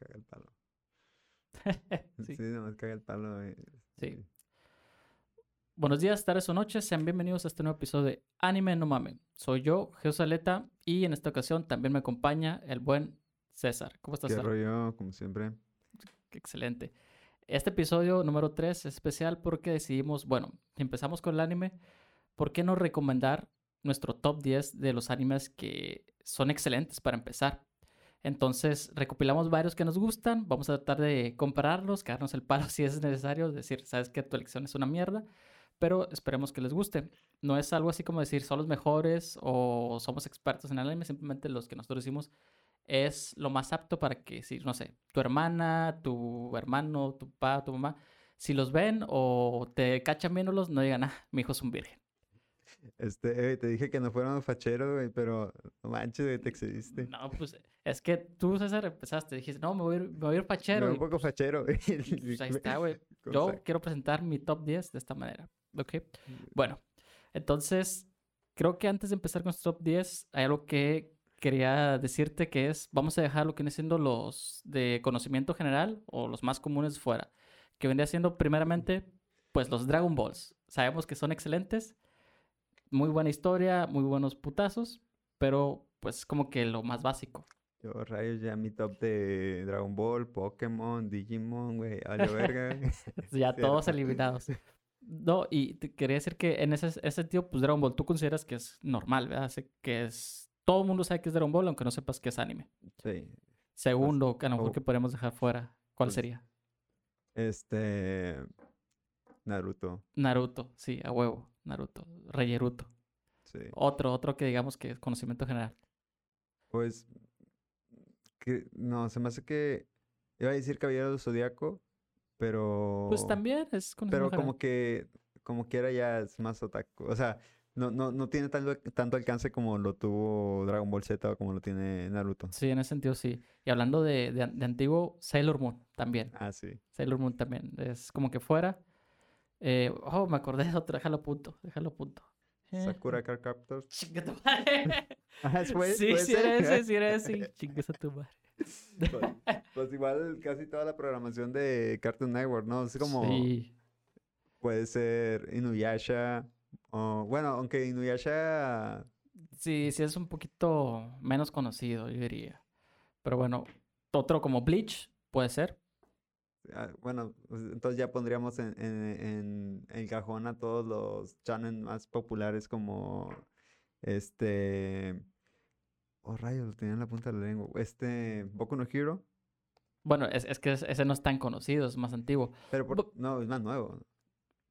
caga el palo. Sí. sí. nomás caga el palo. eh, Sí. Buenos días, tardes o noches, sean bienvenidos a este nuevo episodio de Anime No Mame. Soy yo, Geosaleta, y en esta ocasión también me acompaña el buen César. ¿Cómo estás, Qué César? rollo, como siempre. Excelente. Este episodio número 3 es especial porque decidimos, bueno, empezamos con el anime, ¿por qué no recomendar nuestro top 10 de los animes que son excelentes para empezar? Entonces, recopilamos varios que nos gustan, vamos a tratar de compararlos, quedarnos el palo si es necesario, decir, sabes que tu elección es una mierda, pero esperemos que les guste. No es algo así como decir, son los mejores o somos expertos en el anime, simplemente los que nosotros decimos es lo más apto para que, si, no sé, tu hermana, tu hermano, tu papá, tu mamá, si los ven o te cachan viéndolos, no digan, ah, mi hijo es un virgen. Este, eh, te dije que no fuéramos facheros, güey, pero no manches, güey, te excediste. No, pues es que tú, César, empezaste, dijiste, no, me voy a ir, me voy a ir pachero. un poco fachero, pues, ahí está, güey. Yo quiero presentar mi top 10 de esta manera, ¿ok? Bueno, entonces, creo que antes de empezar con nuestro top 10, hay algo que quería decirte que es, vamos a dejar lo que viene siendo los de conocimiento general o los más comunes fuera, que vendría siendo primeramente, pues los Dragon Balls. Sabemos que son excelentes, muy buena historia, muy buenos putazos, pero pues como que lo más básico. Yo, rayos, ya mi top de Dragon Ball, Pokémon, Digimon, güey, a la verga. Ya todos eliminados. No, y te quería decir que en ese, ese sentido, pues Dragon Ball, tú consideras que es normal, ¿verdad? Que es... Todo el mundo sabe que es Dragon Ball, aunque no sepas que es anime. Sí. Segundo, que a lo mejor oh. que podemos dejar fuera, ¿cuál Pues, sería? Este. Naruto. Naruto, sí, a huevo, Naruto. Reyeruto. Sí. Otro, otro que digamos que es conocimiento general. Pues. Que, no, se me hace que. Iba a decir Caballero del Zodíaco, pero. Pues también es conocimiento Pero como que. Como quiera ya es más otaku. O sea, no, no, no tiene tanto, tanto alcance como lo tuvo Dragon Ball Z o como lo tiene Naruto. Sí, en ese sentido sí. Y hablando de, de, de antiguo, Sailor Moon también. Ah, sí. Sailor Moon también. Es como que fuera. Eh, oh, me acordé de otro, déjalo punto, déjalo punto. Eh, Sakura Card Captors. Ah, fue- sí, fue sí era ese. ese, sí era ese. Chingas a tu madre. Pues, pues igual casi toda la programación de Cartoon Network, ¿no? Es como. Sí. Puede ser Inuyasha. O, bueno, aunque Inuyasha. Sí, sí es un poquito menos conocido, yo diría. Pero bueno, otro como Bleach, puede ser. ah, Bueno, pues, entonces ya pondríamos en, en, en el cajón a todos los channels más populares como este. Oh, rayos, lo tenía en la punta de la lengua. Este. Boku no Hero. Bueno, es, es que es- ese no es tan conocido, es más antiguo. Pero por- Bo- no, es más nuevo.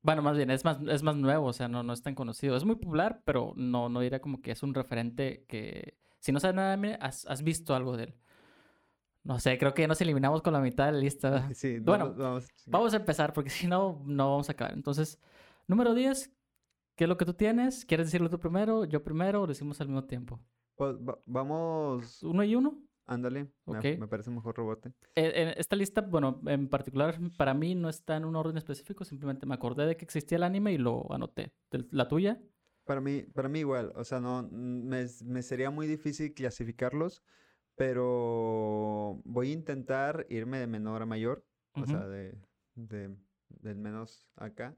Bueno, más bien, es más, es más nuevo, o sea, no, no es tan conocido. Es muy popular, pero no, no diría como que es un referente que... Si no sabes nada de has, has visto algo de él. No sé, creo que ya nos eliminamos con la mitad de la lista. Sí, no Bueno, nos vamos. Vamos a empezar, porque si no, no vamos a acabar. Entonces, número 10, ¿qué es lo que tú tienes? ¿Quieres decirlo tú primero, yo primero, o lo decimos al mismo tiempo? Pues, va- vamos. ¿Uno y uno? Ándale. me- Ok. Me, parece mejor rebote. Eh, en esta lista, bueno, en particular para mí no está en un orden específico, simplemente me acordé de que existía el anime y lo anoté. ¿La tuya? Para mí, para mí igual, o sea, no, me, me sería muy difícil clasificarlos, pero voy a intentar irme de menor a mayor, o Ujú. sea, de, de- del menos acá.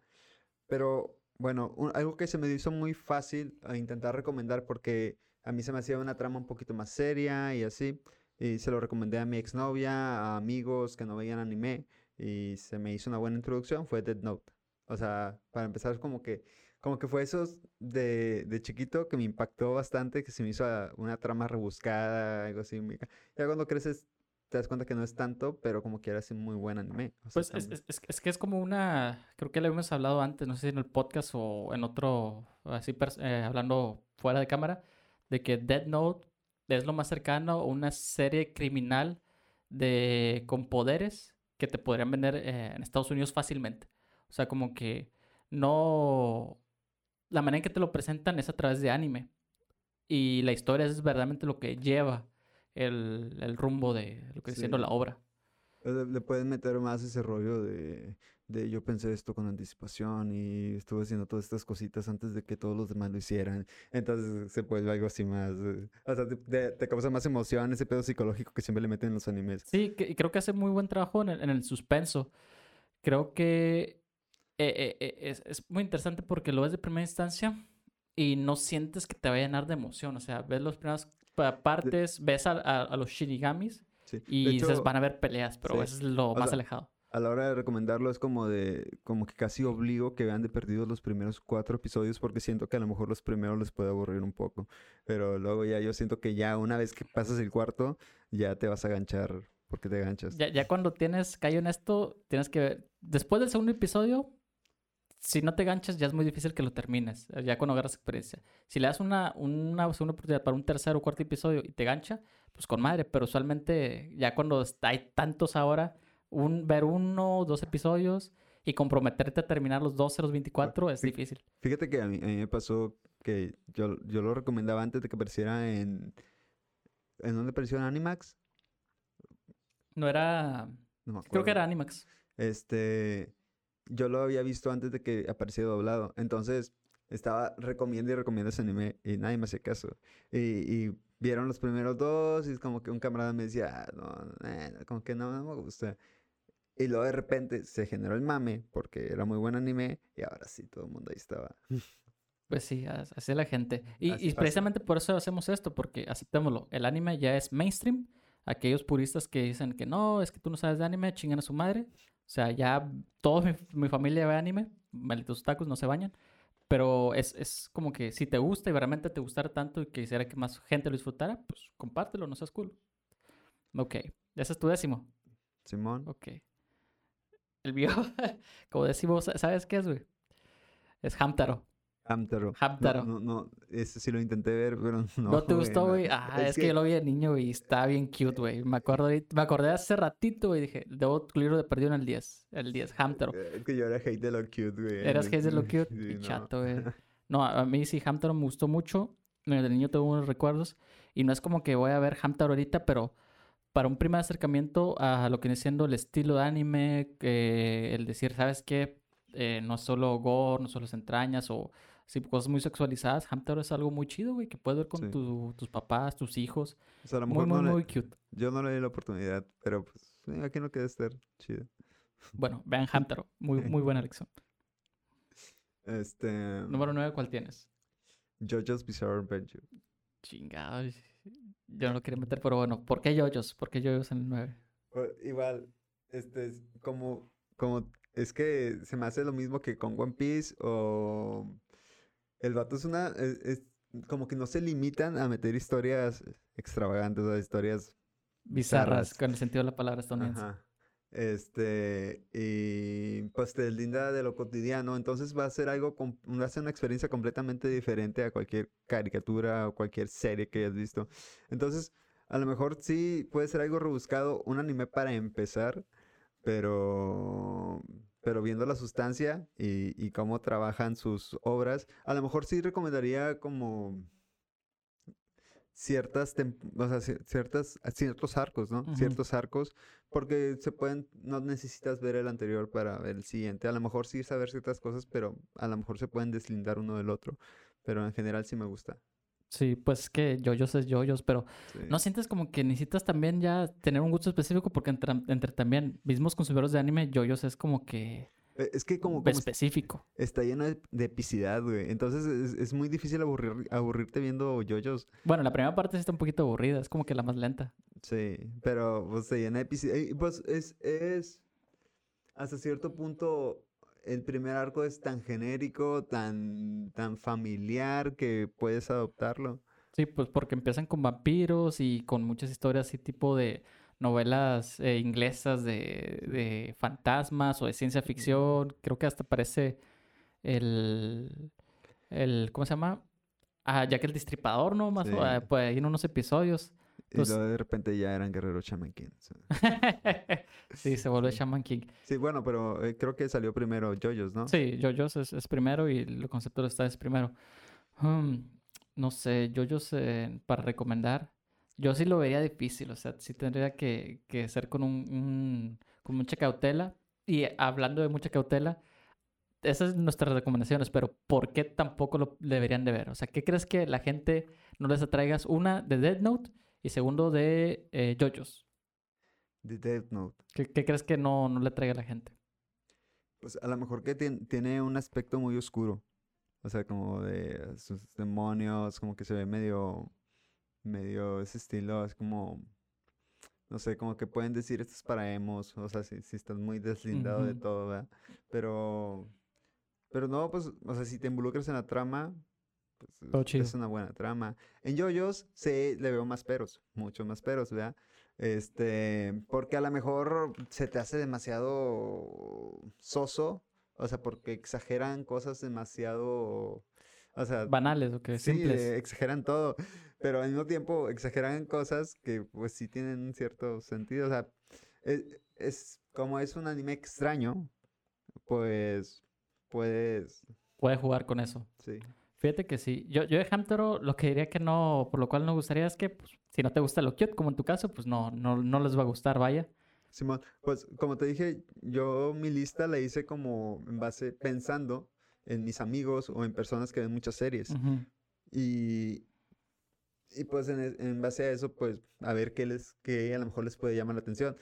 Pero bueno, un- algo que se me hizo muy fácil a intentar recomendar porque a mí se me hacía una trama un poquito más seria y así, y se lo recomendé a mi exnovia, a amigos que no veían anime, y se me hizo una buena introducción, fue Dead Note. O sea, para empezar, como que como que fue esos de, de chiquito que me impactó bastante, que se me hizo ah, una trama rebuscada, algo así. Ya cuando creces te das cuenta que no es tanto, pero como que era así muy buen anime. O sea, Pues es, es- es- es que es como una, creo que lo hemos hablado antes, no sé si en el podcast o en otro, así eh, hablando fuera de cámara, de que Dead Note es lo más cercano a una serie criminal de, con poderes que te podrían vender eh, en Estados Unidos fácilmente. O sea, como que no... La manera en que te lo presentan es a través de anime. Y la historia es verdaderamente lo que lleva el, el rumbo de lo que viene siendo Sí. la obra. Le, pueden meter más ese rollo de, de yo pensé esto con anticipación y estuve haciendo todas estas cositas antes de que todos los demás lo hicieran. Entonces se vuelve algo así más. eh, o sea, te, te- causa más emoción ese pedo psicológico que siempre le meten en los animes. Sí, que- y creo que hace muy buen trabajo en el, en el suspenso. Creo que eh, eh, eh, es, es muy interesante porque lo ves de primera instancia y no sientes que te va a llenar de emoción. O sea, ves las primeras pa- partes, ves a, a- a los shinigamis Sí. Y dices, hecho, van a haber peleas, pero sí. eso es lo O más sea, alejado. a la hora de recomendarlo es como de, como que casi obligo que vean de perdidos los primeros cuatro episodios porque siento que a lo mejor los primeros les puede aburrir un poco. Pero luego ya yo siento que ya una vez que pasas el cuarto, ya te vas a ganchar porque te ganchas. Ya, ya cuando tienes callo en esto, tienes que ver. Después del segundo episodio, si no te ganchas, ya es muy difícil que lo termines. eh, Ya cuando agarras experiencia. Si le das una, una segunda oportunidad para un tercer o cuarto episodio y te gancha, pues con madre. Pero usualmente, ya cuando hay tantos ahora, un, ver uno o dos episodios y comprometerte a terminar los 12 los 24 es sí. difícil. Fíjate que a mí, a mí me pasó que yo, yo lo recomendaba antes de que apareciera en... ¿En dónde apareció en Animax? No era. No me Creo que era Animax. Este, yo lo había visto antes de que apareciera doblado. Entonces, estaba recomiendo y recomiendo ese anime y nadie me hacía caso. Y, y vieron los primeros dos y es como que un camarada me decía, "Ah, no, eh, como que no, no me gusta. Y luego de repente se generó el mame porque era muy buen anime y ahora sí todo el mundo ahí estaba. Pues sí, as- así es la gente. Y, Así y pasa. precisamente por eso hacemos esto, porque aceptémoslo. El anime ya es mainstream. Aquellos puristas que dicen que no, es que tú no sabes de anime, chingan a su madre. O sea, ya toda mi, mi familia ve anime, malditos tacos, no se bañan. Pero es, es como que si te gusta y realmente te gustara tanto y quisiera que más gente lo disfrutara, pues compártelo, no seas cool. Ok, ese es tu décimo. Simón. Ok. El mío, como decimos, ¿sabes qué es, güey? Es Hamtaro. Hamtaro. Hamtaro. No, no, no, ese sí lo intenté ver, pero no. ¿No, te güey, gustó, güey? Ah, es, que... yo lo vi de niño, güey, y está bien cute, güey. Me acuerdo me acordé hace ratito, y dije, debo libro de perdido en el 10. El 10, Hamtaro. Eh, Es que yo era hate de lo cute, güey. Eras hate de lo cute Sí, y no. chato, güey. No, a mí sí, Hamtaro me gustó mucho. De niño tengo unos recuerdos. Y no es como que voy a ver Hamtaro ahorita, pero para un primer acercamiento a lo que viene siendo el estilo de anime, que el decir, ¿sabes qué? Eh, no es solo gore, no solo las entrañas o sí, cosas muy sexualizadas. Hamtaro es algo muy chido, güey, que puedes ver con Sí. tu- tus papás, tus hijos. O sea, a lo Muy, mejor muy, no le- muy cute. yo no le di la oportunidad, pero pues aquí no queda estar chido. Bueno, vean Hamtaro. Muy, muy buena elección. Este. Número 9, ¿cuál tienes? JoJo's Bizarre Adventure. Chingado. Yo no lo quería meter, pero bueno, ¿por qué yoyos? ¿Por qué yoyos en el 9? O- igual, este es como, como, es que se me hace lo mismo que con One Piece o el vato es una, es, es como que no se limitan a meter historias extravagantes o historias Bizarras, Bizarras. con el sentido de la palabra estadounidense. Ajá. Este, y pues te linda de lo cotidiano, entonces va a ser algo, va a ser una experiencia completamente diferente a cualquier caricatura o cualquier serie que hayas visto. Entonces, a lo mejor sí puede ser algo rebuscado, un anime para empezar, pero, pero viendo la sustancia y, y cómo trabajan sus obras, a lo mejor sí recomendaría como ciertas, o sea, cier- ciertas, ciertos arcos, ¿no? Ciertos arcos, porque se pueden, no necesitas ver el anterior para ver el siguiente. A lo mejor sí saber ciertas cosas, pero a lo mejor se pueden deslindar uno del otro. Pero en general sí me gusta. Sí, pues es que yoyos es yoyos, pero sí. ¿no sientes como que necesitas también ya tener un gusto específico? Porque entre, entre también mismos consumidores de anime, yoyos es como que Eh, Es que como, como es- específico. está lleno de, de epicidad, güey. Entonces es, es muy difícil aburrir, aburrirte viendo yoyos. Bueno, la primera parte sí está un poquito aburrida, es como que la más lenta. Sí, pero pues se llena de epicidad. Y pues es, es hasta cierto punto el primer arco es tan genérico, tan, tan familiar que puedes adoptarlo. Sí, pues porque empiezan con vampiros y con muchas historias así tipo de novelas eh, inglesas de, de fantasmas o de ciencia ficción. Creo que hasta parece el, el ¿cómo se llama? Ah, Jack el Destripador, ¿no? Más Sí. o- ah, pues en unos episodios. Y luego de repente ya eran guerreros Shaman King. sí, se vuelve. Shaman King. Sí, bueno, pero eh, creo que salió primero JoJo's, ¿no? Sí, JoJo's es, es primero y el concepto de esta es primero. Hmm, no sé, JoJo's eh, para recomendar. Yo sí lo vería difícil, o sea, sí tendría que, que ser con un, un- con mucha cautela. Y hablando de mucha cautela, esas son nuestras recomendaciones, pero ¿por qué tampoco lo deberían de ver? O sea, ¿qué crees que la gente no les atraigas? Una, de Dead Note y segundo, de eh, JoJo's. The Death Note. ¿Qué, qué crees que no, no le atraiga a la gente? Pues a lo mejor que tien- tiene un aspecto muy oscuro. O sea, como de sus demonios, como que se ve medio, medio ese estilo, es como, no sé, como que pueden decir esto es para emos, o sea, si, si estás muy deslindado de todo, ¿verdad? Pero, pero no, pues, o sea, si te involucras en la trama, pues Todo es- chido. es una buena trama. En JoJo's sí le veo más peros, muchos más peros, ¿verdad? Este, porque a lo mejor se te hace demasiado soso, o sea, porque exageran cosas demasiado, o sea, Banales o qué, sí, simples. eh, exageran todo, pero al mismo tiempo exageran cosas que pues sí tienen un cierto sentido, o sea, es, es- como es un anime extraño, pues puedes, Puede jugar con eso. sí. Fíjate que sí. Yo, yo de Hamtaro lo que diría que no, por lo cual no gustaría es que pues, si no te gusta lo cute, como en tu caso, pues no, no, no les va a gustar, vaya. Simón, pues como te dije, yo mi lista la hice como en base pensando en mis amigos o en personas que ven muchas series. Y, y pues en, en base a eso, pues a ver qué les, qué a lo mejor les puede llamar la atención.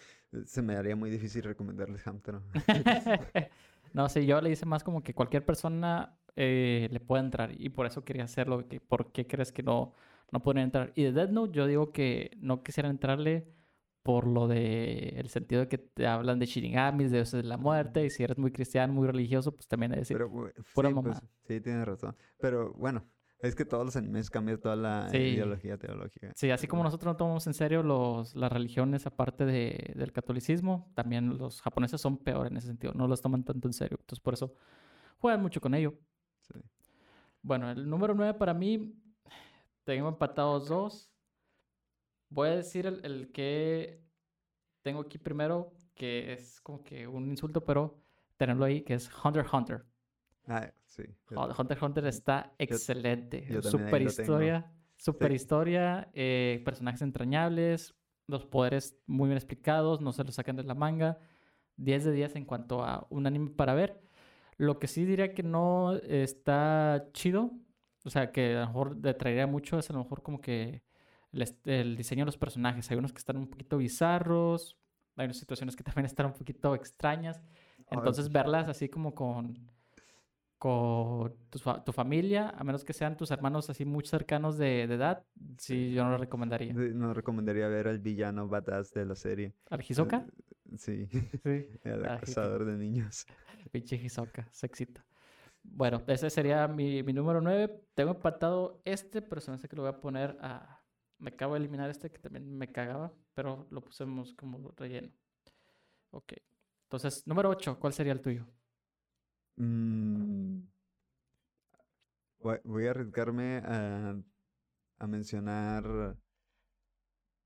Se me haría muy difícil recomendarles Hamtaro. no, sí, yo le hice más como que cualquier persona eh, le puede entrar y por eso quería hacerlo. ¿Por qué crees que no, no podrían entrar? Y de Death Note yo digo que no quisieran entrarle por lo de el sentido de que te hablan de shinigamis, de dioses de la muerte y si eres muy cristiano, muy religioso, pues también es decir, Pero pura sí, pues, mamada. sí, tienes razón. Pero bueno, es que todos los animes cambian toda la Sí. ideología teológica. Sí, así como nosotros no tomamos en serio los, las religiones aparte de- del catolicismo, también los japoneses son peor en ese sentido, no los toman tanto en serio. Entonces, por eso juegan mucho con ello. Sí. Bueno, el número 9 para mí, tengo empatados dos. Voy a decir el, el que tengo aquí primero, que es como que un insulto, pero tenerlo ahí, que es Hunter Hunter. Ah, sí. yo- Hun- Hunter Hunter está excelente. yo ahí super historia, super Sí. historia, eh, personajes entrañables, los poderes muy bien explicados, no se los sacan de la manga. 10 de 10 en cuanto a un anime para ver. Lo que sí diría que no está chido, o sea, que a lo mejor le traería mucho, es a lo mejor como que el, diseño de los personajes. Hay unos que están un poquito bizarros, hay unas situaciones que también están un poquito extrañas. Entonces, verlas así como con, con tu, fa- tu familia, a menos que sean tus hermanos así muy cercanos de, de edad, sí, yo no lo recomendaría. No recomendaría ver al villano badass de la serie. ¿Al Hisoka? Sí, Sí. el acosador de niños. Pinche Hisoka, sexita. Bueno, ese sería mi, mi número 9. Tengo empatado este, pero se me hace que lo voy a poner a... Me acabo de eliminar este que también me cagaba, pero lo pusimos como relleno. Ok. Entonces, número 8, ¿cuál sería el tuyo? Mm, voy, voy a arriesgarme a, a mencionar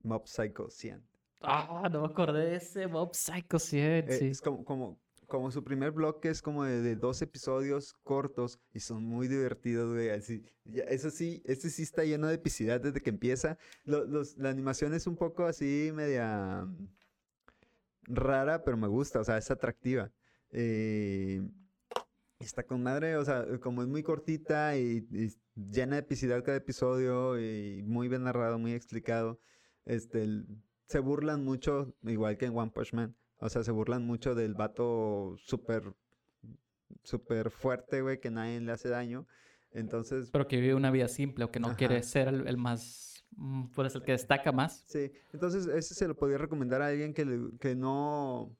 Mob Psycho 100. Ah, no me acordé de ese Mob Psycho 100, Eh, sí. Es como, como, como su primer bloque es como de, de dos episodios cortos y son muy divertidos, güey. Así, ya- eso sí, este sí está lleno de epicidad desde que empieza. Lo- los- la animación es un poco así media mm, rara, pero me gusta, o sea, es atractiva. Eh, está con madre, o sea, como es muy cortita y, y llena de epicidad cada episodio y muy bien narrado, muy explicado. Este, el- se burlan mucho, igual que en One Punch Man. O sea, se burlan mucho del vato súper, súper fuerte, güey, que nadie le hace daño. Entonces, Pero que vive una vida simple o que no quiere ser el, el más, mm, pues el que destaca más. sí. Entonces, ese se lo podría recomendar a alguien que, le- que no,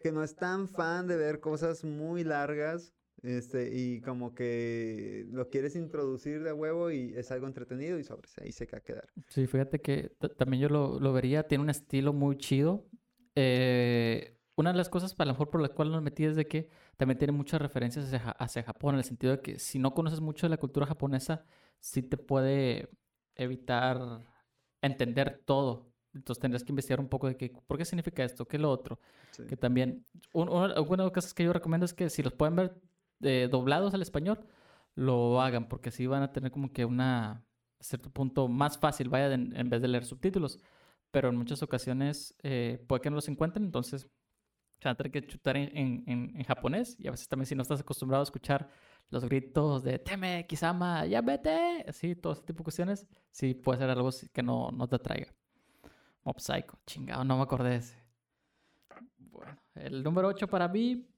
que no es tan fan de ver cosas muy largas. Este, y como que lo quieres introducir de huevo y es algo entretenido y sobre ahí se va a quedar. Sí, fíjate que ta- también yo lo, lo vería, tiene un estilo muy chido. Eh, una de las cosas, a lo mejor por la cual no me metí, es de que también tiene muchas referencias hacia, hacia Japón, en el sentido de que si no conoces mucho de la cultura japonesa, sí te puede evitar entender todo. Entonces tendrías que investigar un poco de que, por qué significa esto, qué es lo otro. Sí. Que también, un- una, una de las cosas que yo recomiendo es que si los pueden ver eh, doblados al español, lo hagan, porque así van a tener como que una, a cierto punto más fácil, vaya, en, vez de leer subtítulos. Pero en muchas ocasiones eh, puede que no los encuentren, entonces se van a tener que chutar en, en, en, japonés. Y a veces también si no estás acostumbrado a escuchar los gritos de Teme, Kisama, ya vete, así, todo ese tipo de cuestiones, sí puede ser algo que no, no te atraiga. Mob Psycho, chingado, no me acordé de ese. Bueno, el número 8 para mí,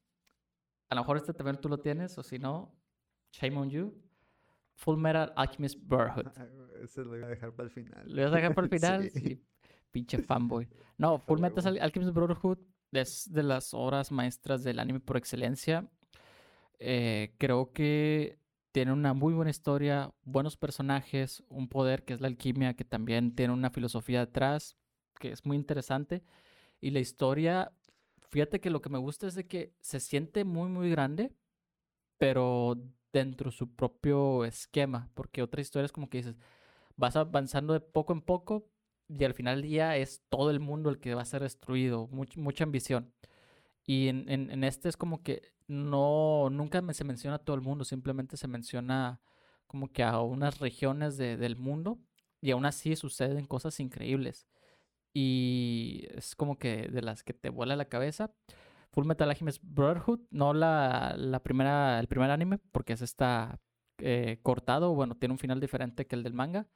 a lo mejor este también tú lo tienes, o si no, Shame on You. Full Metal Alchemist Brotherhood. Ese lo voy a dejar para el final. ¿Lo voy a dejar para el final? sí. Pinche fanboy. No, Full Metal Alchemist Brotherhood es de las obras maestras del anime por excelencia. Eh, creo que tiene una muy buena historia, buenos personajes, un poder que es la alquimia, que también tiene una filosofía detrás, que es muy interesante. Y la historia, fíjate que lo que me gusta es de que se siente muy, muy grande, pero dentro de su propio esquema, porque otra historia es como que dices, vas avanzando de poco en poco y al final del día es todo el mundo el que va a ser destruido, mucha ambición. Y en, en, este es como que no, nunca se menciona a todo el mundo, simplemente se menciona como que a unas regiones de, del mundo y aún así suceden cosas increíbles. Y es como que de las que te vuela la cabeza. Full Metal Alchemist Brotherhood, no la, la primera, el primer anime, porque es está eh, cortado, bueno, tiene un final diferente que el del manga.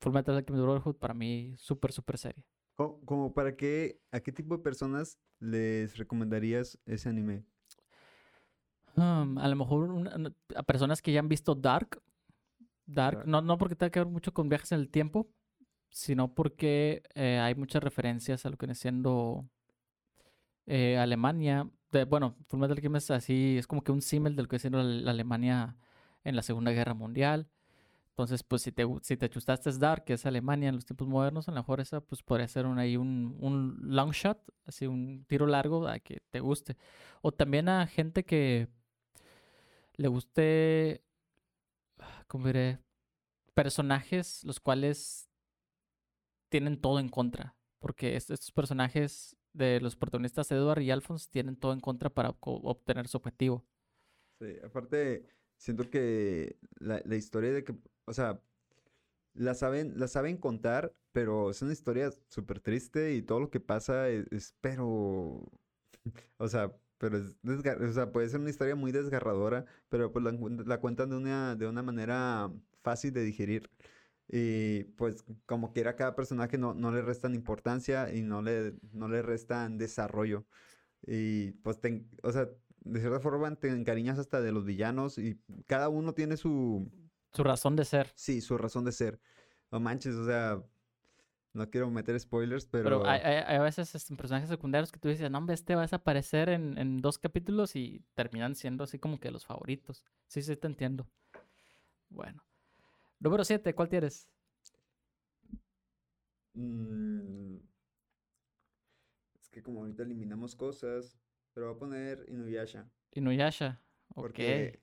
Full Metal Alchemist Brotherhood para mí súper, súper serie. ¿Como para qué, a qué tipo de personas les recomendarías ese anime? Um, a lo mejor a personas que ya han visto Dark. Dark, No, no porque tenga que ver mucho con viajes en el tiempo, sino porque eh, hay muchas referencias a lo que viene siendo eh, Alemania. De, bueno, Fullmetal Alchemist así es como que un símil de lo que viene siendo la, Alemania en la Segunda Guerra Mundial. Entonces, pues si te, si te chustaste Dark, que es Alemania en los tiempos modernos, a lo mejor esa pues podría ser un, ahí un, un long shot, así un tiro largo a que te guste. O también a gente que le guste, ¿cómo diré? Personajes los cuales tienen todo en contra. Porque estos personajes de los protagonistas Edward y Alphonse tienen todo en contra para obtener su objetivo. Sí, aparte, siento que la, historia de que, o sea, la saben, la saben contar, pero es una historia súper triste y todo lo que pasa es, pero, o sea, pero es o sea, puede ser una historia muy desgarradora, pero pues la, la cuentan de una, de una manera fácil de digerir. Y pues como quiera cada personaje no, no le restan importancia y no le, no le restan desarrollo. Y pues, o sea, de cierta forma te encariñas hasta de los villanos y cada uno tiene su... Su razón de ser. Sí, su razón de ser. No manches, o sea, no quiero meter spoilers, pero... Pero hay, hay, a veces este, personajes secundarios que tú dices, no, hombre, este va a desaparecer en, en dos capítulos y terminan siendo así como que los favoritos. Sí, sí, te entiendo. Bueno. Número 7, ¿cuál tienes? Mm, es que como ahorita eliminamos cosas, pero voy a poner Inuyasha. Inuyasha, ok. Porque,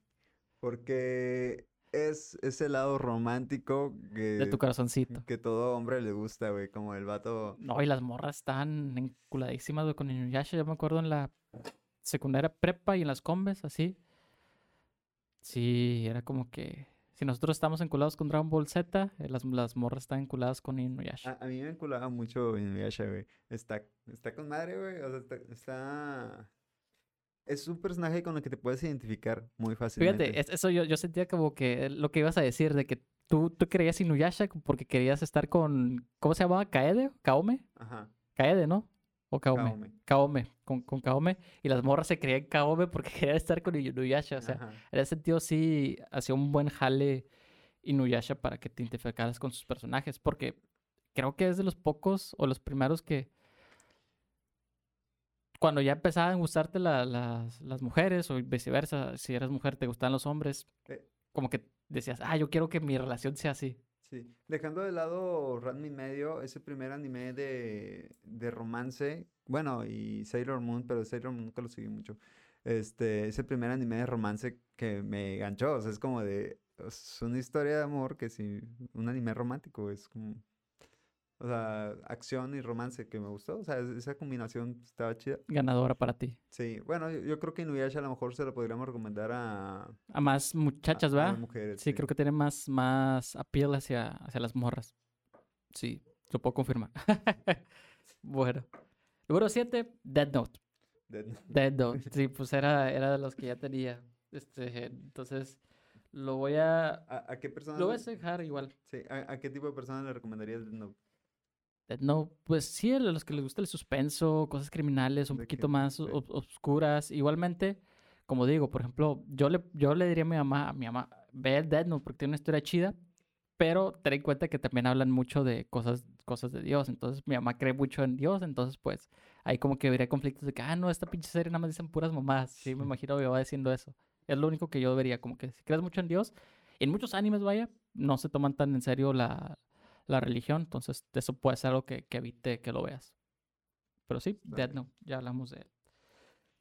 porque es ese lado romántico que... De tu corazoncito. Que todo hombre le gusta, güey, como el vato... No, y las morras están enculadísimas, güey, con Inuyasha. Yo me acuerdo en la secundaria prepa y en las combes, así. Sí, era como que si nosotros estamos enculados con Dragon Ball Z, eh, las, las morras están enculadas con Inuyasha. A, mí me enculaba mucho Inuyasha, güey. Está, está con madre, güey. O sea, está, Es un personaje con el que te puedes identificar muy fácilmente. Fíjate, eso yo, yo sentía como que lo que ibas a decir, de que tú, tú creías Inuyasha porque querías estar con... ¿Cómo se llamaba? ¿Kaede? ¿Kaome? Ajá. Kaede, ¿no? O Kaome. Kaome. con, con Kaome. Y las morras se creían Kaome porque querían estar con Inuyasha. O sea, en ese sentido sí hacía un buen jale Inuyasha para que te identificaras con sus personajes. Porque creo que es de los pocos o los primeros que cuando ya empezaban a gustarte las, las, mujeres o viceversa, si eras mujer te gustan los hombres, eh. como que decías, ah, yo quiero que mi relación sea así. Sí, dejando de lado Ranma medio, ese primer anime de, de romance, bueno, y Sailor Moon, pero Sailor Moon nunca lo seguí mucho. Este, ese primer anime de romance que me ganchó, o sea, es como de, es una historia de amor que sí, un anime romántico, es como, O sea, acción y romance que me gustó. O sea, es- esa combinación estaba chida. Ganadora para ti. Sí, bueno, yo, yo creo que Inuyasha a lo mejor se lo podríamos recomendar a, a- A más muchachas, a ¿va? las mujeres. Sí, creo que tiene más, más appeal hacia, hacia las morras. Sí, lo puedo confirmar. bueno. Número 7, Dead Note. Dead Note. Sí, pues era, era de los que ya tenía. Este, entonces, lo voy a... ¿A, a qué persona? Lo voy a dejar igual. sí, ¿a, a qué tipo de persona le recomendarías Death Note? Dead Note, pues sí, a los que les gusta el suspenso, cosas criminales un poquito que- más ob- obscuras. Igualmente, como digo, por ejemplo, yo le, yo le diría a mi mamá, a mi mamá, ve el Dead Note porque tiene una historia chida, pero ten en cuenta que también hablan mucho de cosas, cosas de Dios. Entonces, mi mamá cree mucho en Dios, entonces, pues, ahí como que habría conflictos de que, ah, no, esta pinche serie nada más dicen puras mamás. Sí, me imagino que va diciendo eso. Es lo único que yo vería, como que si crees mucho en Dios, en muchos animes, vaya, no se toman tan en serio la, la religión, entonces eso puede ser algo que, que evite que lo veas. Pero sí, Dead. Note, ya hablamos de él.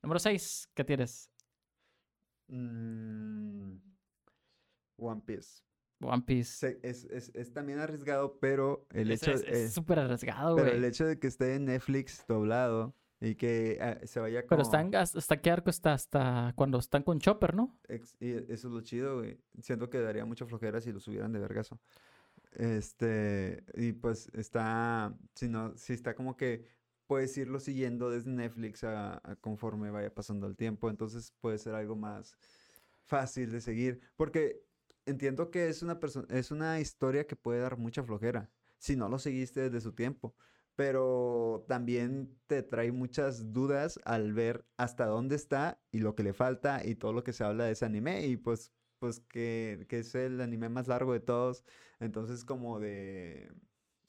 Número 6, ¿qué tienes? Mm, One Piece. One Piece. Es, es, es también arriesgado, pero el Es- hecho, es eh, súper arriesgado, pero güey. el hecho de que esté en Netflix doblado y que ah, se vaya como... Pero están, hasta hasta qué arco está, hasta cuando están con Chopper, ¿no? ex- y eso es lo chido, güey. Siento que daría mucha flojera si lo subieran de vergazo. Este, y pues está, si no, si está como que puedes irlo siguiendo desde Netflix a, conforme vaya pasando el tiempo, entonces puede ser algo más fácil de seguir, porque entiendo que es una persona, es una historia que puede dar mucha flojera si no lo seguiste desde su tiempo, pero también te trae muchas dudas al ver hasta dónde está y lo que le falta y todo lo que se habla de ese anime y pues pues que, que es el anime más largo de todos, entonces como de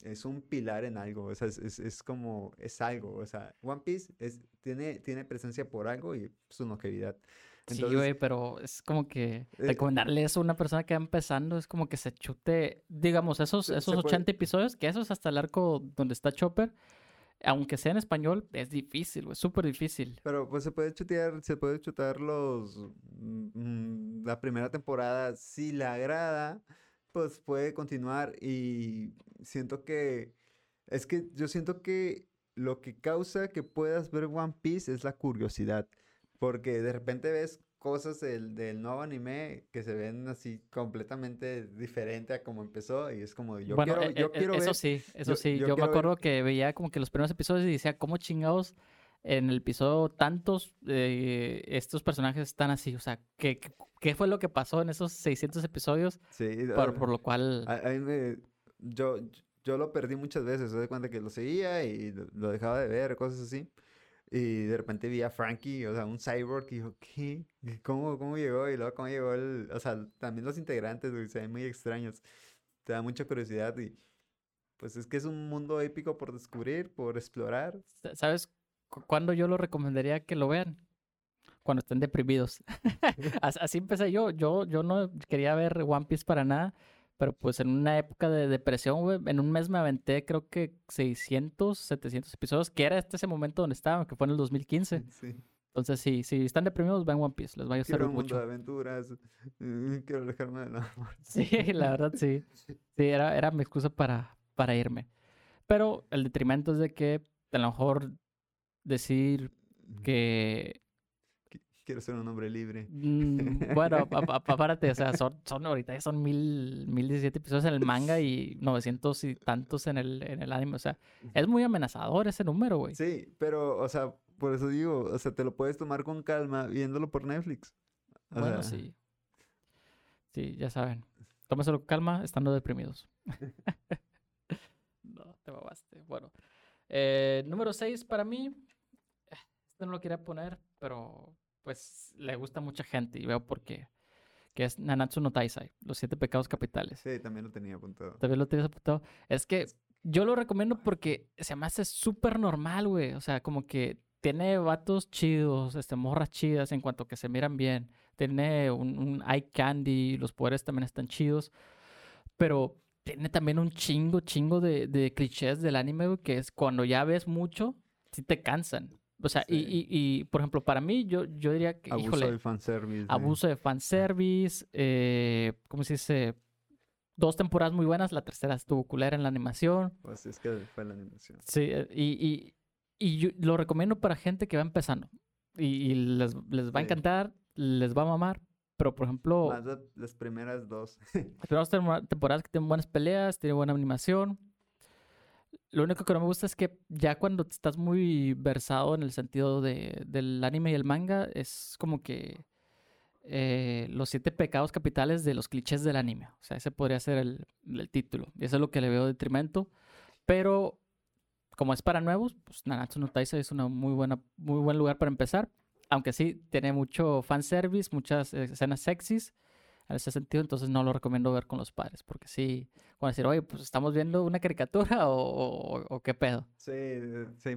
es un pilar en algo, o sea, es, es, es como, es algo, o sea, One Piece es, tiene, tiene presencia por algo y su longevidad. Sí, Entonces, güey, pero es como que eh, recomendarle eso a una persona que va empezando es como que se chute, digamos, esos, esos puede- 80 episodios, que eso es hasta el arco donde está Chopper, aunque sea en español, es difícil, güey, súper difícil. Pero pues se puede chutear, se puede chutar los mm, la primera temporada. Si le agrada, pues puede continuar. Y siento que es que yo siento que lo que causa que puedas ver One Piece es la curiosidad. Porque de repente ves cosas del, del nuevo anime que se ven así completamente diferente a como empezó. Y es como, yo bueno, quiero, e- yo e- quiero eso ver. sí, eso yo- sí, yo yo, me quiero ver acuerdo que veía como que los primeros episodios y decía, ¿cómo chingados en el episodio tantos eh, estos personajes están así? O sea, ¿qué, qué, fue lo que pasó en esos 600 episodios? Sí, Por, ah, por lo cual... A, a mí me- yo, yo lo perdí muchas veces, se de cuenta que lo seguía y lo, lo dejaba de ver, cosas así. Y de repente vi a Frankie, o sea, un cyborg, y dijo, ¿qué? ¿Cómo, cómo llegó? Y luego cómo llegó el, o sea, también los integrantes, güey, se ven muy extraños. Te da mucha curiosidad y pues es que es un mundo épico por descubrir, por explorar. Sa- ¿Sabes cu- cuándo yo lo recomendaría que lo vean? Cuando estén deprimidos. As- Así empecé yo. Yo, yo no quería ver One Piece para nada, pero pues en una época de depresión, güey, en un mes me aventé creo que 600, 700 episodios, que era este ese momento donde estaba, que fue en el 2015. Sí. Entonces, sí, si están deprimidos, vean One Piece, les va a mundo mucho. de aventuras, quiero alejarme de la muerte. Sí, la verdad sí. Sí, era, era mi excusa para, para irme. Pero el detrimento es de que a lo mejor decir que Quiero ser un hombre libre. Mm, bueno, pa- pa- pa- párate, o sea, son, son ahorita ya son mil, mil diecisiete episodios en el manga y 900 y tantos en el, en el anime, o sea, es muy amenazador ese número, güey. Sí, pero, o sea, por eso digo, o sea, te lo puedes tomar con calma viéndolo por Netflix. O Bueno, sea, sí. Sí, ya saben. Tómeselo con calma, estando deprimidos. no, te babaste. Bueno. eh, número 6 para mí. Este no lo quería poner, pero pues le gusta a mucha gente y veo por qué. Que es Nanatsu no Taisai, los siete pecados capitales. Sí, también lo tenía apuntado. También lo tienes apuntado. Es que yo lo recomiendo porque se me hace súper normal, güey. O sea, como que tiene vatos chidos, este, morras chidas en cuanto que se miran bien. Tiene un, un eye candy, los poderes también están chidos. Pero tiene también un chingo, chingo de, de clichés del anime, güey, que es cuando ya ves mucho, sí te cansan. O sea, y, Sí. y, y, por ejemplo, para mí, yo, yo diría que, Abuso híjole, del fanservice. de- abuso de fanservice, eh, ¿cómo se dice? dos temporadas muy buenas, la tercera estuvo culera en la animación. Pues es que fue la animación. Sí, eh, y, y, y yo lo recomiendo para gente que va empezando. Y, y les, les va a Sí. encantar, les va a mamar. Pero, por ejemplo, Más de las primeras dos. las primeras temporadas que tienen buenas peleas, tienen buena animación. Lo único que no me gusta es que ya cuando estás muy versado en el sentido de, del anime y el manga, es como que eh, los siete pecados capitales de los clichés del anime. O sea, ese podría ser el, el título. Y eso es lo que le veo de detrimento. Pero como es para nuevos, pues Nanatsu no Taizai es una muy buena, muy buen lugar para empezar. Aunque sí tiene mucho fanservice, muchas escenas sexys en ese sentido, entonces no lo recomiendo ver con los padres, porque sí, van a decir, oye, pues estamos viendo una caricatura o, o- o qué pedo. Sí, eh, sí.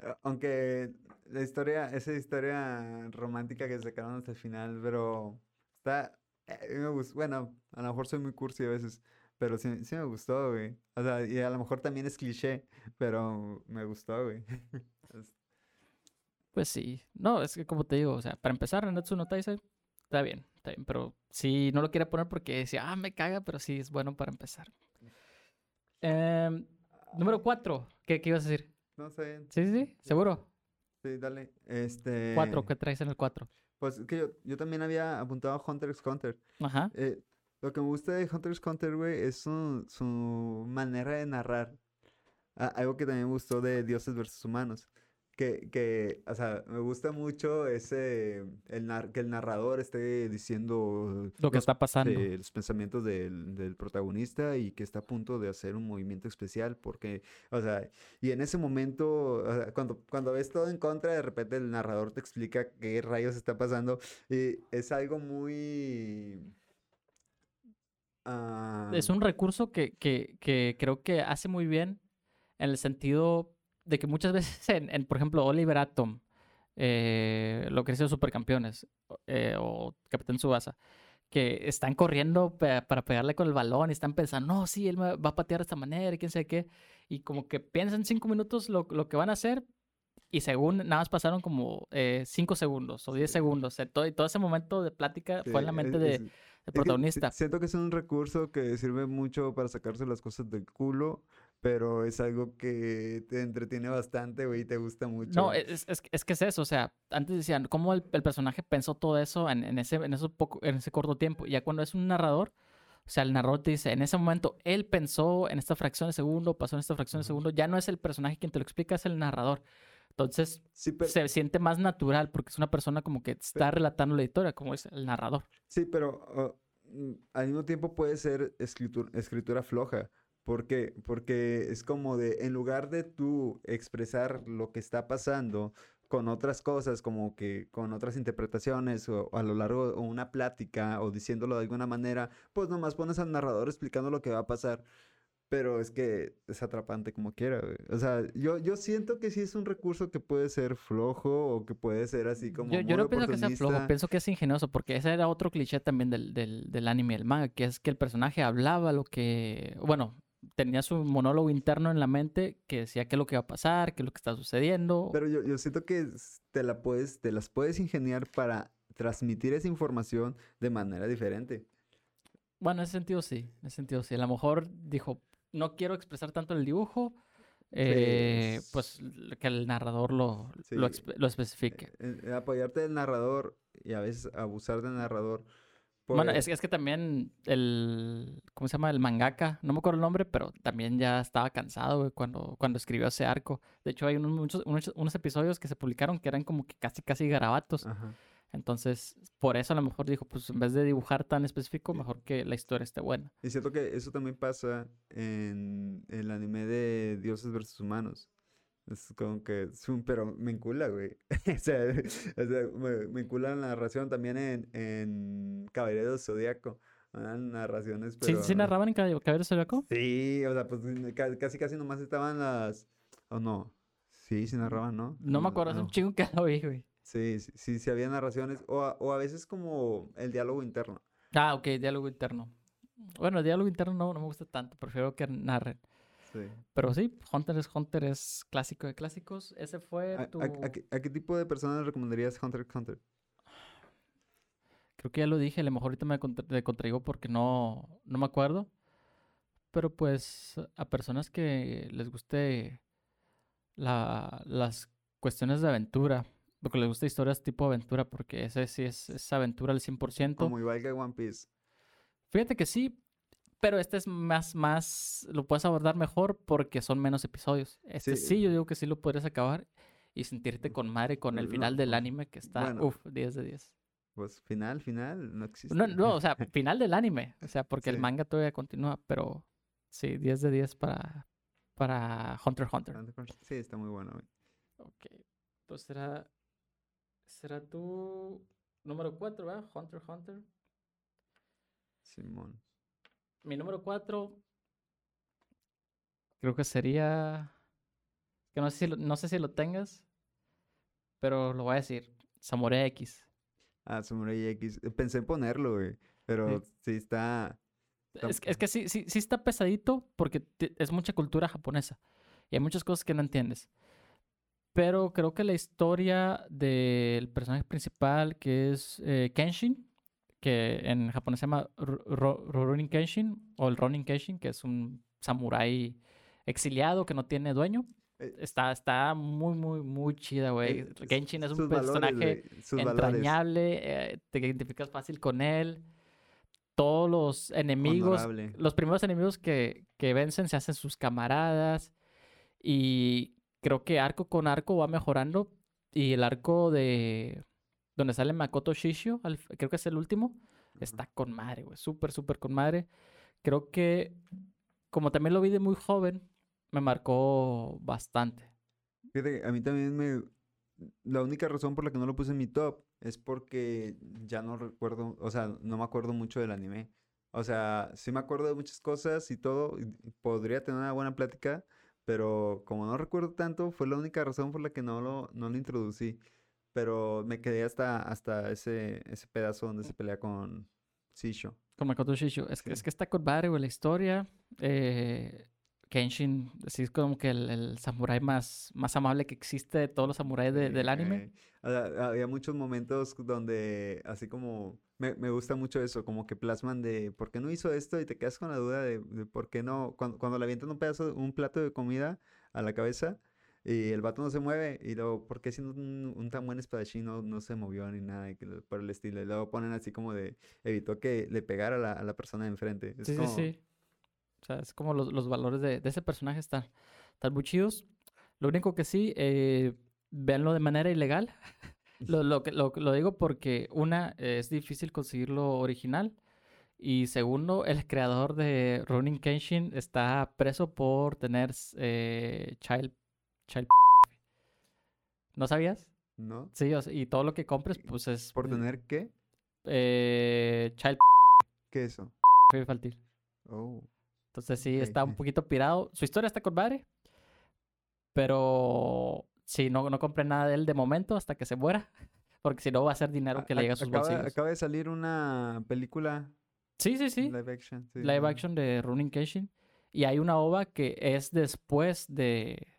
Ah, Aunque la historia, esa historia romántica que sacaron hasta el final, pero está, eh, me gustó, bueno, a lo mejor soy muy cursi a veces, pero sí, sí me gustó, güey. O sea, y a lo mejor también es cliché, pero me gustó, güey. Es- Pues sí, no, es que como te digo, o sea, para empezar, Nanatsu no Taizai, está bien, está bien, pero sí, no lo quiere poner porque decía, ah, me caga, pero sí, es bueno para empezar. Em, número cuatro, ¿qué, qué ibas a decir? No sé, Sí, sí, sí, seguro. sí, dale. Este, Cuatro, ¿qué traes en el cuatro? pues es que yo, yo también había apuntado a Hunter x Hunter. Ajá. Eh, lo que me gusta de Hunter x Hunter, güey, es su, su manera de narrar. Algo que también me gustó de Dioses versus Humanos. Que, que, o sea, me gusta mucho ese, el nar- que el narrador esté diciendo Lo que los, está pasando. eh, los pensamientos del, del protagonista y que está a punto de hacer un movimiento especial porque, o sea, y en ese momento, o sea, cuando, cuando ves todo en contra, de repente el narrador te explica qué rayos está pasando y es algo muy... ah, Es un recurso que, que, que creo que hace muy bien en el sentido de que muchas veces, en, en, por ejemplo, Oliver Atom, eh, lo que hizo Supercampeones eh, o Capitán Subasa, que están corriendo pe- para pegarle con el balón y están pensando, no, sí, él me va a patear de esta manera y quién sabe qué, y como que piensan cinco minutos lo, lo que van a hacer. Y según nada más pasaron como eh, cinco segundos o diez Sí. segundos. Sea, todo, y todo ese momento de plática fue en la sí, mente es- de, es- del Es que si- protagonista. siento que es un recurso que sirve mucho para sacarse las cosas del culo, pero es algo que te entretiene bastante, güey, y te gusta mucho. No, es, es, es que es eso, o sea, antes decían, ¿cómo el, el personaje pensó todo eso en, en ese, en, eso poco, en ese corto tiempo? Y ya cuando es un narrador, o sea, el narrador te dice, en ese momento él pensó en esta fracción de segundo, pasó en esta fracción de segundo, ya no es el personaje quien te lo explica, es el narrador. Entonces Sí, pero, se siente más natural porque es una persona como que está relatando la historia, como es el narrador. sí, pero mm, al mismo tiempo puede ser escritura, escritura floja. ¿Por qué? Porque es como de, en lugar de tú expresar lo que está pasando con otras cosas, como que con otras interpretaciones o, o a lo largo de una plática o diciéndolo de alguna manera, pues nomás pones al narrador explicando lo que va a pasar. Pero es que es atrapante como quiera, güey. O sea, yo, yo siento que sí es un recurso que puede ser flojo o que puede ser así como Yo, yo no pienso que sea flojo, pienso que es ingenioso, porque ese era otro cliché también del, del, del anime el manga, que es que el personaje hablaba lo que, bueno, tenía su monólogo interno en la mente que decía qué es lo que va a pasar, qué es lo que está sucediendo. Pero yo, yo siento que te la puedes, te las puedes ingeniar para transmitir esa información de manera diferente. Bueno, en ese sentido sí, en ese sentido sí. A lo mejor dijo, no quiero expresar tanto el dibujo, eh, pues l- que el narrador lo, lo, Sí. expe- lo especifique. Eh, eh, apoyarte del narrador y a veces abusar del narrador. Bueno, pues, es, es que también el, ¿cómo se llama? El mangaka, no me acuerdo el nombre, pero también ya estaba cansado, güey, cuando, cuando escribió ese arco. De hecho, hay unos, muchos, unos, unos episodios que se publicaron que eran como que casi, casi garabatos. Ajá. Entonces, por eso a lo mejor dijo, pues en vez de dibujar tan específico, mejor que la historia esté buena. Y siento que eso también pasa en el anime de Dioses versus Humanos. Es como que, es un- pero me encula, güey. O sea, o sea, me, me encula la narración también en, en Caballero Zodíaco. Eran narraciones, ¿Sí, pero... sí narraban en Cab- Caballero Zodiaco? Sí, o sea, pues ca- casi casi nomás estaban las... ¿O no? Sí, sí narraban, ¿no? No me acuerdo, hace un chingo que lo vi, güey. Sí, sí, sí, sí había narraciones. O a, o a veces como el diálogo interno. Ah, ok, diálogo interno. Bueno, el diálogo interno no, no me gusta tanto, prefiero que narren. Sí. Pero sí, Hunter x Hunter es clásico de clásicos. Ese fue ¿A, tu... a- a qué, a qué tipo de personas recomendarías Hunter x Hunter? Creo que ya lo dije, a lo mejor ahorita me contra- te contradigo porque no, no me acuerdo. pero pues a personas que les guste la, las cuestiones de aventura, lo que les gusta historias tipo aventura, porque ese sí es, es aventura al 100%. Como igual que One Piece. Fíjate que sí, pero este es más, más, lo puedes abordar mejor porque son menos episodios. Este sí, Sí. yo digo que sí lo podrías acabar y sentirte con madre con el No, final del anime que está, Bueno. uff, 10 de 10. Pues final, final, no existe. No, no, o sea, final del anime, o sea, porque el manga todavía continúa, pero sí, 10 de 10 para, para Hunter x Hunter. Hunter x Hunter. Sí, está muy bueno. güey. Ok, entonces será, será tu número 4, ¿verdad? Hunter x Hunter. Simón. Mi número 4 creo que sería, que no sé si lo, no sé si lo tengas, pero lo voy a decir, Samurai X. Ah, Samurai X. Eh, Pensé en ponerlo, güey. Pero sí está. Está- Es, que- es que sí, sí, sí está pesadito porque te- es mucha cultura japonesa y hay muchas cosas que no entiendes. Pero creo que la historia del personaje principal, que es eh, Kenshin, que en japonés se llama Ru- Ro- Rurouni Kenshin o el Ronin Kenshin, que es un samurái exiliado que no tiene dueño. Eh, Está, está muy, muy, muy chida, güey. eh, Genshin es un personaje valores entrañable, eh, te identificas fácil con él. Todos los enemigos, honorable. los primeros enemigos que, que vencen se hacen sus camaradas. Y creo que arco con arco va mejorando. Y el arco de donde sale Makoto Shishio, al- creo que es el último, Ajá. está con madre, güey. Súper, súper con madre. Creo que, como también lo vi de muy joven, me marcó bastante. Fíjate a mí también me... La única razón por la que no lo puse en mi top es porque ya no recuerdo, o sea, no me acuerdo mucho del anime. O sea, sí me acuerdo de muchas cosas y todo, y podría tener una buena plática, pero como no recuerdo tanto, fue la única razón por la que no lo, no lo introducí. Pero me quedé hasta, hasta ese, ese pedazo donde se pelea con Sisho. Con Makoto Shisho. Es, que, es que está con güey, la historia. Eh, Kenshin, sí, es como que el, el samurái más, más amable que existe de todos los samuráis de- del anime. Había muchos momentos donde, así como, me, me gusta mucho eso, como que plasman de por qué no hizo esto y te quedas con la duda de, de por qué no, cuando, cuando le avientan un pedazo, un plato de comida a la cabeza y el vato no se mueve y luego, ¿por qué siendo un, un tan buen espadachín no, no se movió ni nada y que lo- por el estilo? Y luego ponen así como de, evitó que le pegara a la, a la persona de enfrente. Es Sí, como- sí, sí. O sea, es como los, los valores de, de ese personaje están, están muy chidos. Lo único que sí, eh, véanlo de manera ilegal. lo, lo, lo, lo digo porque, una, es difícil conseguirlo original. Y segundo, el creador de Ronin Kenshin está preso por tener eh, child, child. ¿No sabías? ¿No? Sí, o sea, y todo lo que compres, pues es ¿Por tener qué? eh, child ¿Qué es eso? infantil. Oh. Entonces sí, está un poquito pirado. Su historia está con madre. Pero sí, no, no compré nada de él de momento hasta que se muera. Porque si no va a ser dinero A- que le llega a sus acaba, bolsillos. acaba de salir una película Sí, sí, sí. live action. sí, Live no. action de Ronin Kenshin. Y hay una ova que es después de,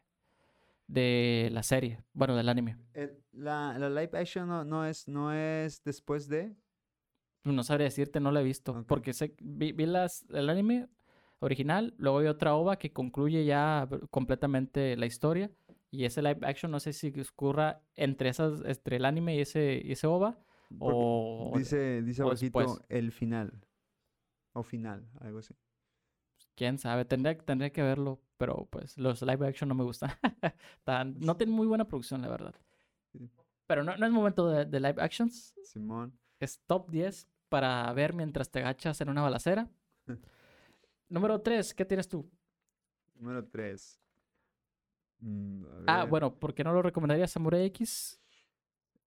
de la serie. Bueno, del anime. El- la, la live action no, no es, no es después de. No sabría decirte, no la he visto. Porque sé, vi, vi las, el anime original, luego hay otra ova que concluye ya completamente la historia. Y ese live action no sé si ocurra entre esas, entre el anime y ese, y ese ova. porque O dice dice o abajito el final. O final, algo así. quién sabe, tendría, tendría que verlo. Pero pues los live action no me gustan. Tan- no tienen muy buena producción, la verdad. Sí. Pero no, no es momento de, de live actions. Simón. Es top 10 para ver mientras te agachas en una balacera. Número 3, ¿qué tienes tú? Número 3. Ah, bueno, ¿por qué no lo recomendaría Samurai X?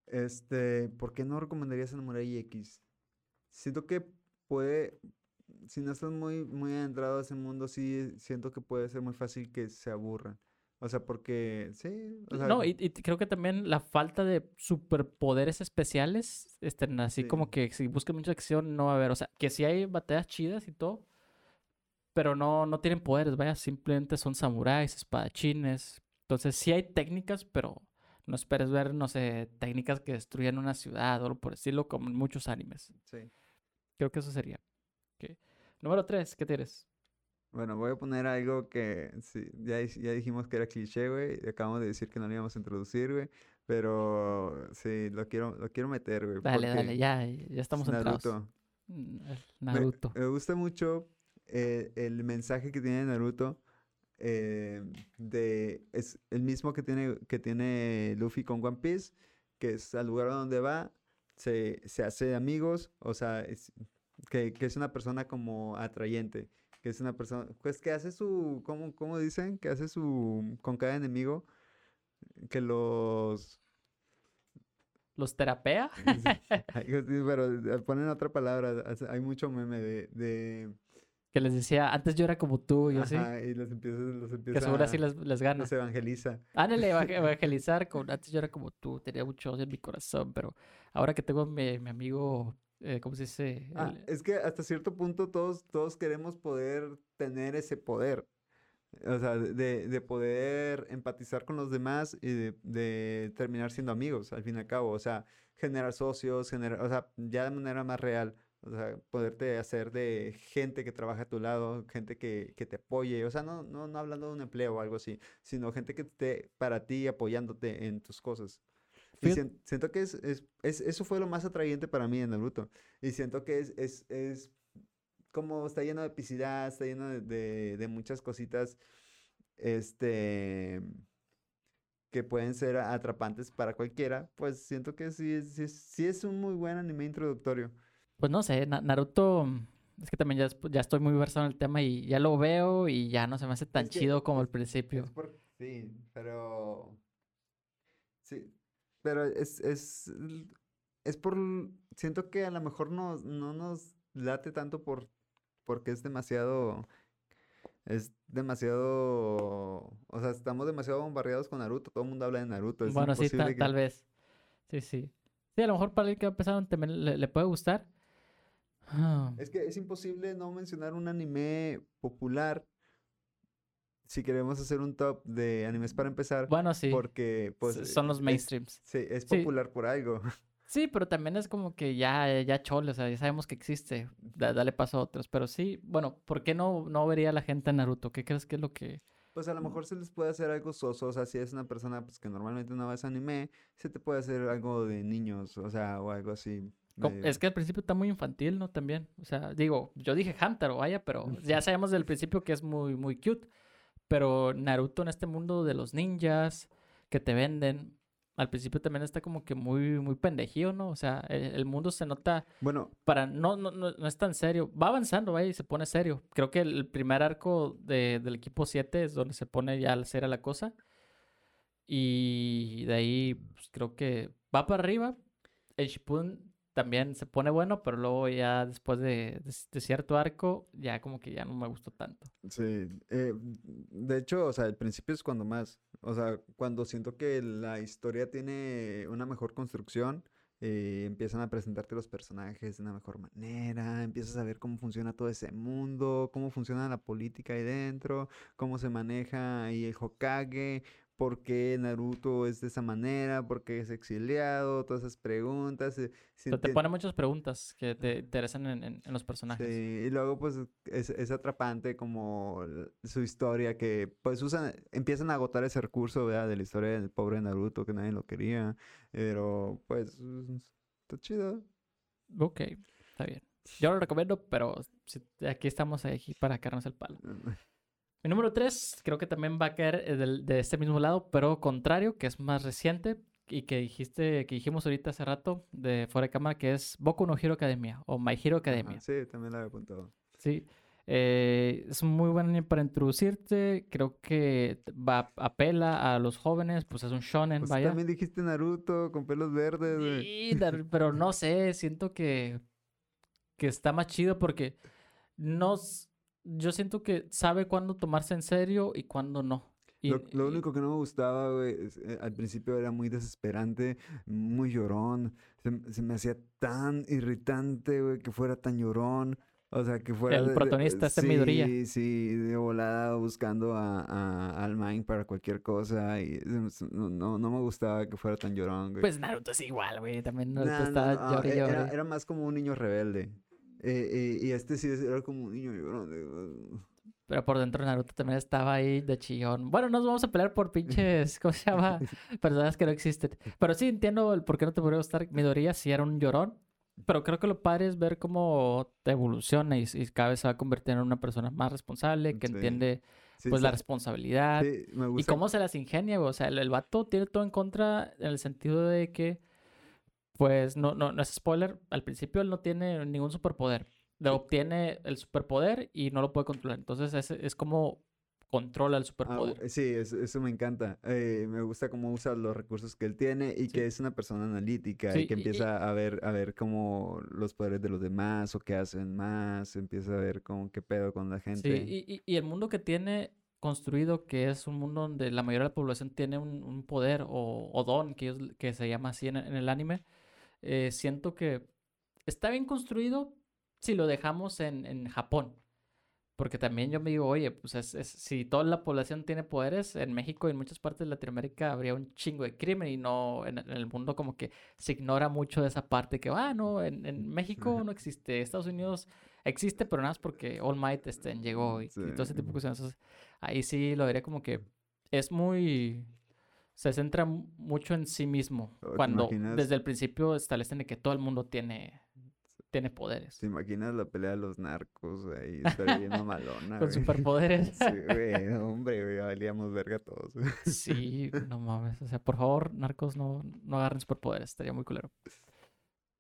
Este, ¿por qué no recomendarías Samurai X? Siento que puede, si no estás muy, muy adentrado a ese mundo, sí siento que puede ser muy fácil que se aburran. O sea, porque, sí, o sea, no, y, y creo que también la falta de superpoderes especiales, este, así Sí. como que si buscan mucha acción no va a haber, o sea, que sí hay batallas chidas y todo, pero no, no tienen poderes, vaya, simplemente son samuráis, espadachines, entonces sí hay técnicas, pero no esperes ver, no sé, técnicas que destruyan una ciudad o por decirlo, como en muchos animes. sí. Creo que eso sería. Número 3, ¿qué tienes? Bueno, voy a poner algo que sí, ya, ya dijimos que era cliché, güey. Acabamos de decir que no lo íbamos a introducir, güey. Pero sí, lo quiero, lo quiero meter, güey. Dale, dale, ya, ya estamos entrados. Naruto. Mm, Me- Naruto. Me, gusta mucho eh, el mensaje que tiene Naruto. eh, de, es el mismo que tiene, que tiene Luffy con One Piece, que es al lugar donde va, se, se hace amigos, o sea, es- que, que es una persona como atrayente, que es una persona, pues que hace su, ¿cómo, cómo dicen? Que hace su, con cada enemigo, que los... ¿Los terapea? Pero ponen otra palabra, hay mucho meme de... de Que les decía, antes yo era como tú, yo sí. Ajá, y los empieza, los Que empieza seguro así les, les gana. los evangeliza. Ándale, eva- evangelizar con antes yo era como tú, tenía mucho odio en mi corazón, pero ahora que tengo a mi, mi amigo, eh, ¿cómo se dice? Ah, El- es que hasta cierto punto todos, todos queremos poder tener ese poder. O sea, de, de poder empatizar con los demás y de, de terminar siendo amigos, al fin y al cabo. O sea, generar socios, generar, o sea, ya de manera más real. O sea, poderte hacer de gente que trabaja a tu lado, gente que, que te apoye. O sea, no, no, no hablando de un empleo o algo así, sino gente que esté para ti apoyándote en tus cosas. Y sien- siento que es, es, es- eso fue lo más atrayente para mí en Naruto. Y siento que es, es, es como está lleno de epicidad, está lleno de, de, de muchas cositas, este, que pueden ser atrapantes para cualquiera, pues siento que sí, es- sí, sí es un muy buen anime introductorio. Pues no sé, Na- Naruto, es que también ya, ya estoy muy versado en el tema y ya lo veo y ya no se me hace tan Es que chido como al principio. Por- sí, pero, sí, pero es, es, es por, siento que a lo mejor no, no nos late tanto por, porque es demasiado, es demasiado, o sea, estamos demasiado bombardeados con Naruto, todo el mundo habla de Naruto, es Bueno, sí, ta- que- tal vez. Sí, sí. Sí, a lo mejor para el que va empezando también le, le puede gustar. Es que es imposible no mencionar un anime popular si queremos hacer un top de animes para empezar, Bueno, sí, porque pues son los es- mainstreams. sí, es Sí. popular por algo. Sí, pero también es como que ya, ya chole, o sea, ya sabemos que existe. Da- dale paso a otros. Pero sí, bueno, ¿por qué no, no vería la gente Naruto? ¿Qué crees que es lo que...? Pues a lo mejor se les puede hacer algo soso, o sea, si es una persona pues, que normalmente no ves anime, se te puede hacer algo de niños, o sea, o algo así. medio- Es que al principio está muy infantil, ¿no? También. O sea, digo, yo dije Hamtaro, vaya, pero ya sabemos desde el principio que es muy, muy cute. Pero Naruto en este mundo de los ninjas que te venden, al principio también está como que muy, muy pendejío, ¿no? O sea, el, el mundo se nota Bueno, para no, no, no, no es tan serio. Va avanzando, vaya, y se pone serio. Creo que el primer arco de- del equipo 7 es donde se pone ya seria la cosa. Y de ahí pues, creo que va para arriba. El Shippuden también se pone bueno, pero luego ya después de, de- cierto arco, ya como que ya no me gustó tanto. sí, eh, de hecho, o sea, el principio es cuando más, o sea, cuando siento que la historia tiene una mejor construcción, eh, empiezan a presentarte los personajes de una mejor manera, empiezas a ver cómo funciona todo ese mundo, cómo funciona la política ahí dentro, cómo se maneja ahí el Hokage, por qué Naruto es de esa manera, por qué es exiliado, todas esas preguntas. eh, si te entien- pone muchas preguntas que te interesan en, en- en los personajes. Sí, y luego pues es, es atrapante como su historia que pues usan, empiezan a agotar ese recurso, ¿verdad? De la historia del pobre Naruto que nadie lo quería, pero pues mm, está chido. Ok, está bien. Yo lo recomiendo, pero aquí estamos aquí para caernos el palo. Mi número 3 creo que también va a caer eh, de este mismo lado, pero contrario, que es más reciente y que dijiste, que dijimos ahorita hace rato de fuera de cámara, que es Boku no Hero Academia o My Hero Academia. Ajá, sí, también lo había apuntado. Sí. Eh, es muy buen para introducirte. Creo que va, apela a los jóvenes, pues es un shonen, Pues vaya. también dijiste Naruto con pelos verdes. Sí, pero no sé, siento que, que está más chido porque no, yo siento que sabe cuándo tomarse en serio y cuándo no. Y- Lo, lo y- único que no me gustaba, güey, es, eh, al principio era muy desesperante, muy llorón. Se, me hacía tan irritante, güey, que fuera tan llorón. O sea, que fuera... El protagonista, este Midoriya. Sí, sí, de volada buscando a, a- al Mind para cualquier cosa. Y no, no, me gustaba que fuera tan llorón, güey. Pues Naruto es igual, güey. También Naruto Nah, no, no, llore, e- era, era más como un niño rebelde. Eh, y este sí era como un niño llorón. Pero por dentro Naruto también estaba ahí de chillón. Bueno, nos vamos a pelear por pinches, ¿cómo se llama? Personas que no existen. Pero sí entiendo el por qué no te podría gustar Midoriya si era un llorón. Pero creo que lo padre es ver cómo te evoluciona y, y cada vez se va a convertir en una persona más responsable, que Sí. entiende Sí, pues la sí, responsabilidad. sí, me Y gusta. cómo se las ingenia, güey. O sea, el, el vato tiene todo en contra en el sentido de que, pues, no, no, no es spoiler, al principio él no tiene ningún superpoder. Le obtiene el superpoder y no lo puede controlar. Entonces, es, es como controla el Ah, superpoder. sí, es- eso me encanta. Eh, me gusta cómo usa los recursos que él tiene y Sí. que es una persona analítica Sí, y que y- empieza a ver, a ver cómo los poderes de los demás o qué hacen más, empieza a ver cómo qué pedo con la Sí, gente. y, y- y el mundo que tiene construido, que es un mundo donde la mayoría de la población tiene un, un poder o, o don, que, ellos- que se llama así en, en el anime, eh, siento que está bien construido si lo dejamos en, en Japón. Porque también yo me digo, oye, pues es- es- si toda la población tiene poderes, en México y en muchas partes de Latinoamérica habría un chingo de crimen y no, en, en el mundo como que se ignora mucho de esa parte que, ah, no, en, en México no existe, Estados Unidos existe, pero nada más porque All Might este, llegó y, y todo ese tipo de cosas. Entonces, ahí sí lo diría como que es muy... Se centra mu- mucho en sí mismo. Oh, ¿te Cuando desde el principio establecen de que todo el mundo tiene, tiene poderes. ¿Te imaginas la pelea de los narcos ahí? Estaría bien mamalona, Con superpoderes. Sí, güey, hombre, güey, valíamos verga todos. Sí, no mames. O sea, por favor, narcos, no, no agarren superpoderes. Estaría muy culero.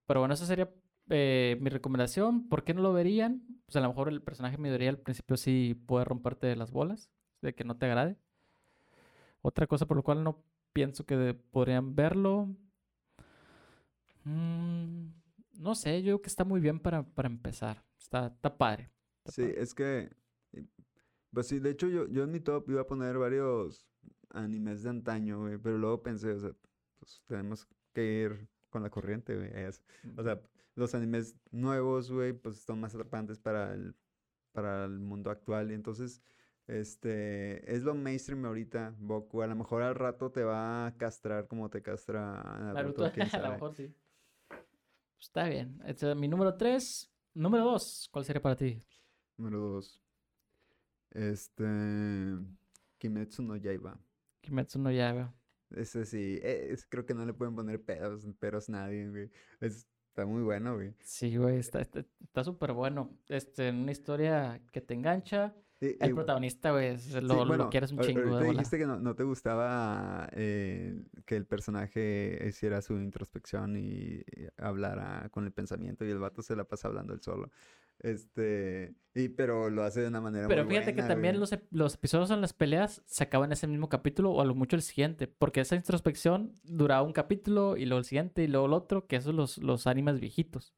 Pero bueno, esa sería eh, mi recomendación. ¿Por qué no lo verían? Pues a lo mejor el personaje Midoriya al principio sí puede romperte las bolas, de que no te agrade. Otra cosa por lo cual no pienso que podrían verlo. mm, no sé, yo creo que está muy bien para, para empezar. Está, está padre. está Sí, padre. es que, eh, pues sí, de hecho yo, yo en mi top iba a poner varios animes de antaño, güey, pero luego pensé, o sea, pues tenemos que ir con la corriente, güey. es- O sea, los animes nuevos, güey, pues son más atrapantes para el, para el mundo actual. Y entonces, este, es lo mainstream ahorita, Boku. A lo mejor al rato te va a castrar como te castra Naruto, Naruto, quién a lo sabe. mejor sí. Está bien. Este, mi número 3. Número 2. ¿Cuál sería para ti? Número dos. Este, Kimetsu no Yaiba. Kimetsu no Yaiba. Ese sí, eh, es- creo que no le pueden poner pedos, peros nadie, güey. Es- está muy bueno, güey. Sí, güey, está está- está súper bueno. Este, una historia que te engancha. El y- protagonista, güey, es- sí, lo, lo bueno, quieres un chingo de dijiste que no, no te gustaba eh, que el personaje hiciera su introspección y, y hablara con el pensamiento y el vato se la pasa hablando él solo. Este, y, pero lo hace de una manera Pero muy fíjate que buena, también güey. los, los episodios en las peleas se acaban en ese mismo capítulo o a lo mucho el siguiente. Porque esa introspección duraba un capítulo y luego el siguiente y luego el otro, que esos los, los animes viejitos.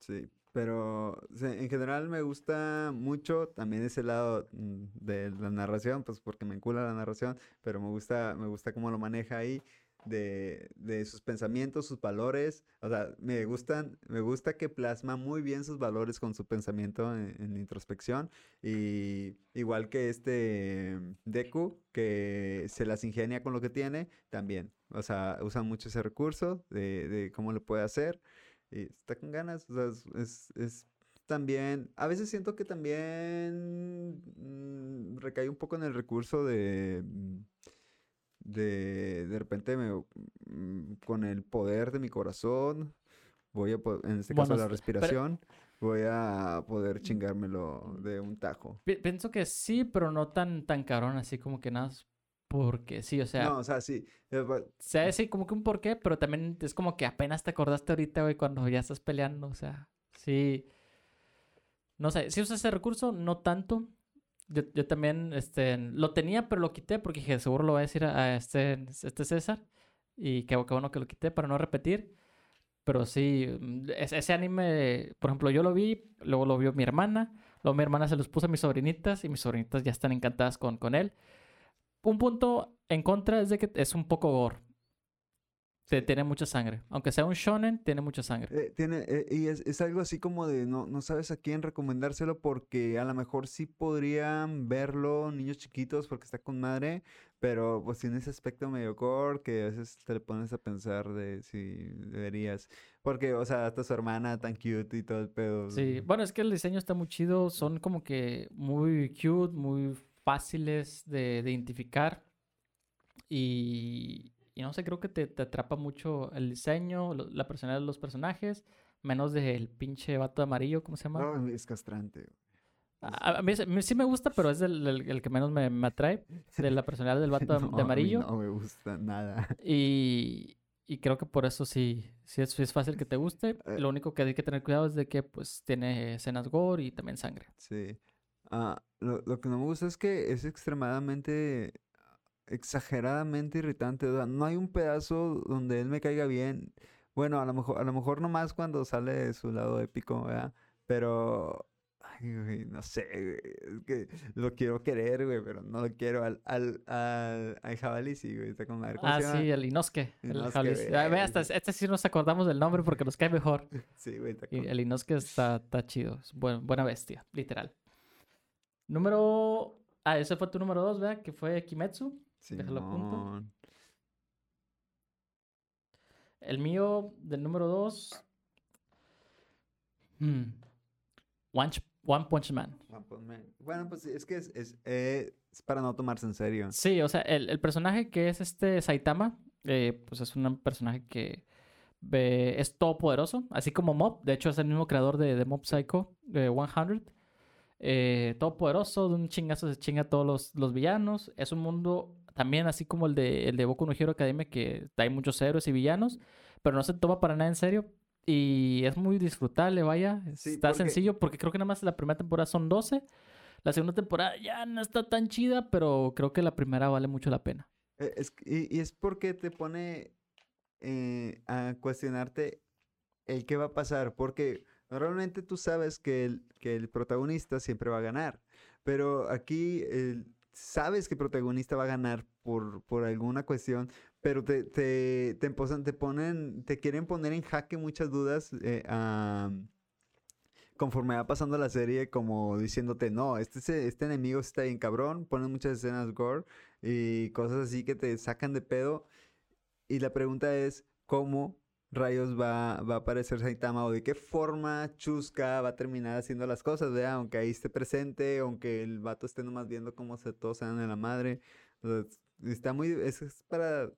Sí, pero en general me gusta mucho también ese lado mm, de la narración, pues porque me encula la narración, pero me gusta, me gusta cómo lo maneja ahí, de, de sus pensamientos, sus valores, o sea, me gustan, me gusta que plasma muy bien sus valores con su pensamiento en, introspección, y igual que este Deku, que se las ingenia con lo que tiene, también, o sea, usa mucho ese recurso de, de cómo lo puede hacer. Y está con ganas, o sea, es, es- es también, a veces siento que también mm, recae un poco en el recurso de, mm, de, de repente me, mm, con el poder de mi corazón, voy a, en este caso Bueno, la respiración, voy a poder chingármelo de un tajo. Pi- Pienso que sí, pero no tan, tan cabrón, así como que nada. Porque sí, o sea, No, o sea, sí, eh, va- sea sí como que un porqué, pero también es como que apenas te acordaste ahorita, güey, cuando ya estás peleando, o sea, sí. No sé, si usas ese recurso, no tanto. Yo, yo también, este, lo tenía, pero lo quité porque dije, seguro lo va a decir a, a este, este César. Y qué, qué bueno que lo quité para no repetir. Pero sí, mm, es- ese anime, por ejemplo, yo lo vi, luego lo vio mi hermana, luego mi hermana se los puso a mis sobrinitas y mis sobrinitas ya están encantadas con, con él. Un punto en contra es de que es un poco gore. te- tiene mucha sangre. Aunque sea un shonen, tiene mucha sangre. Eh, tiene, eh, y es, es algo así como de no, no sabes a quién recomendárselo porque a lo mejor sí podrían verlo niños chiquitos porque está con madre, pero pues tiene ese aspecto medio core que a veces te le pones a pensar de si deberías. Porque, o sea, hasta su hermana tan cute y todo el pedo. Sí, bueno, es que el diseño está muy chido. Son como que muy cute, muy fáciles de, de identificar. Y, y no sé, creo que te, te atrapa mucho el diseño, lo- la personalidad de los personajes, menos del pinche vato amarillo, ¿cómo se llama? No, es castrante. A, a mí, a mí sí me gusta, pero es el, el- el que menos me, me atrae, de la personalidad del vato No, de amarillo. No me gusta nada. Y, y creo que por eso sí, sí es, sí es fácil que te guste. Eh. Lo único que hay que tener cuidado es de que pues tiene escenas gore y también sangre. Sí. Ah, lo, lo que no me gusta es que es extremadamente, exageradamente irritante. o sea, no hay un pedazo donde él me caiga bien. Bueno, a lo mejor, a lo mejor nomás cuando sale de su lado épico, ¿verdad? Pero, ay, no sé, güey, es que lo quiero querer, güey, pero no lo quiero al, al, al, al jabalí, sí, güey, está con madre. ¿Cómo Ah, sí, el Inosuke. El Inosuke, jabalí. güey, Ah, ve, hasta este sí nos acordamos del nombre porque nos cae mejor. Sí, güey, está Y el Inosuke está, está chido. Es buen- buena bestia, literal. Número... Ah, ese fue tu número dos, ¿verdad? Que fue Kimetsu. déjalo apunto. El mío del número dos... hmm, One, Ch- One Punch Man. One Punch Man. Bueno, pues es que es, es, eh, es para no tomarse en serio. Sí, o sea, el, el personaje que es este Saitama, eh, pues es un personaje que ve- es todopoderoso, así como Mob. De hecho, es el mismo creador de, de Mob Psycho, de 100. Eh, todopoderoso, de un chingazo se chinga a todos los, los villanos. Es un mundo también así como el de, el de Boku no Hero Academia, que hay muchos héroes y villanos, pero no se toma para nada en serio. Y es muy disfrutable, vaya. Sí, está porque- sencillo porque creo que nada más la primera temporada son 12. La segunda temporada ya no está tan chida, pero creo que la primera vale mucho la pena. Eh, Es, que- y, y es porque te pone eh, a cuestionarte el qué va a pasar, porque normalmente tú sabes que el, que el protagonista siempre va a ganar, pero aquí el- sabes que el protagonista va a ganar por, por alguna cuestión, pero te, te, te, emposan- te ponen, te quieren poner en jaque muchas dudas eh, am, conforme va pasando la serie, como diciéndote, no, este, este enemigo está bien cabrón, ponen muchas escenas gore y cosas así que te sacan de pedo. Y la pregunta es, ¿cómo rayos va, va a aparecer Saitama o de qué forma Chusca va a terminar haciendo las cosas, ¿verdad? Aunque ahí esté presente, aunque el vato esté nomás viendo cómo se dan en la madre. O sea, es- está muy, es, es para,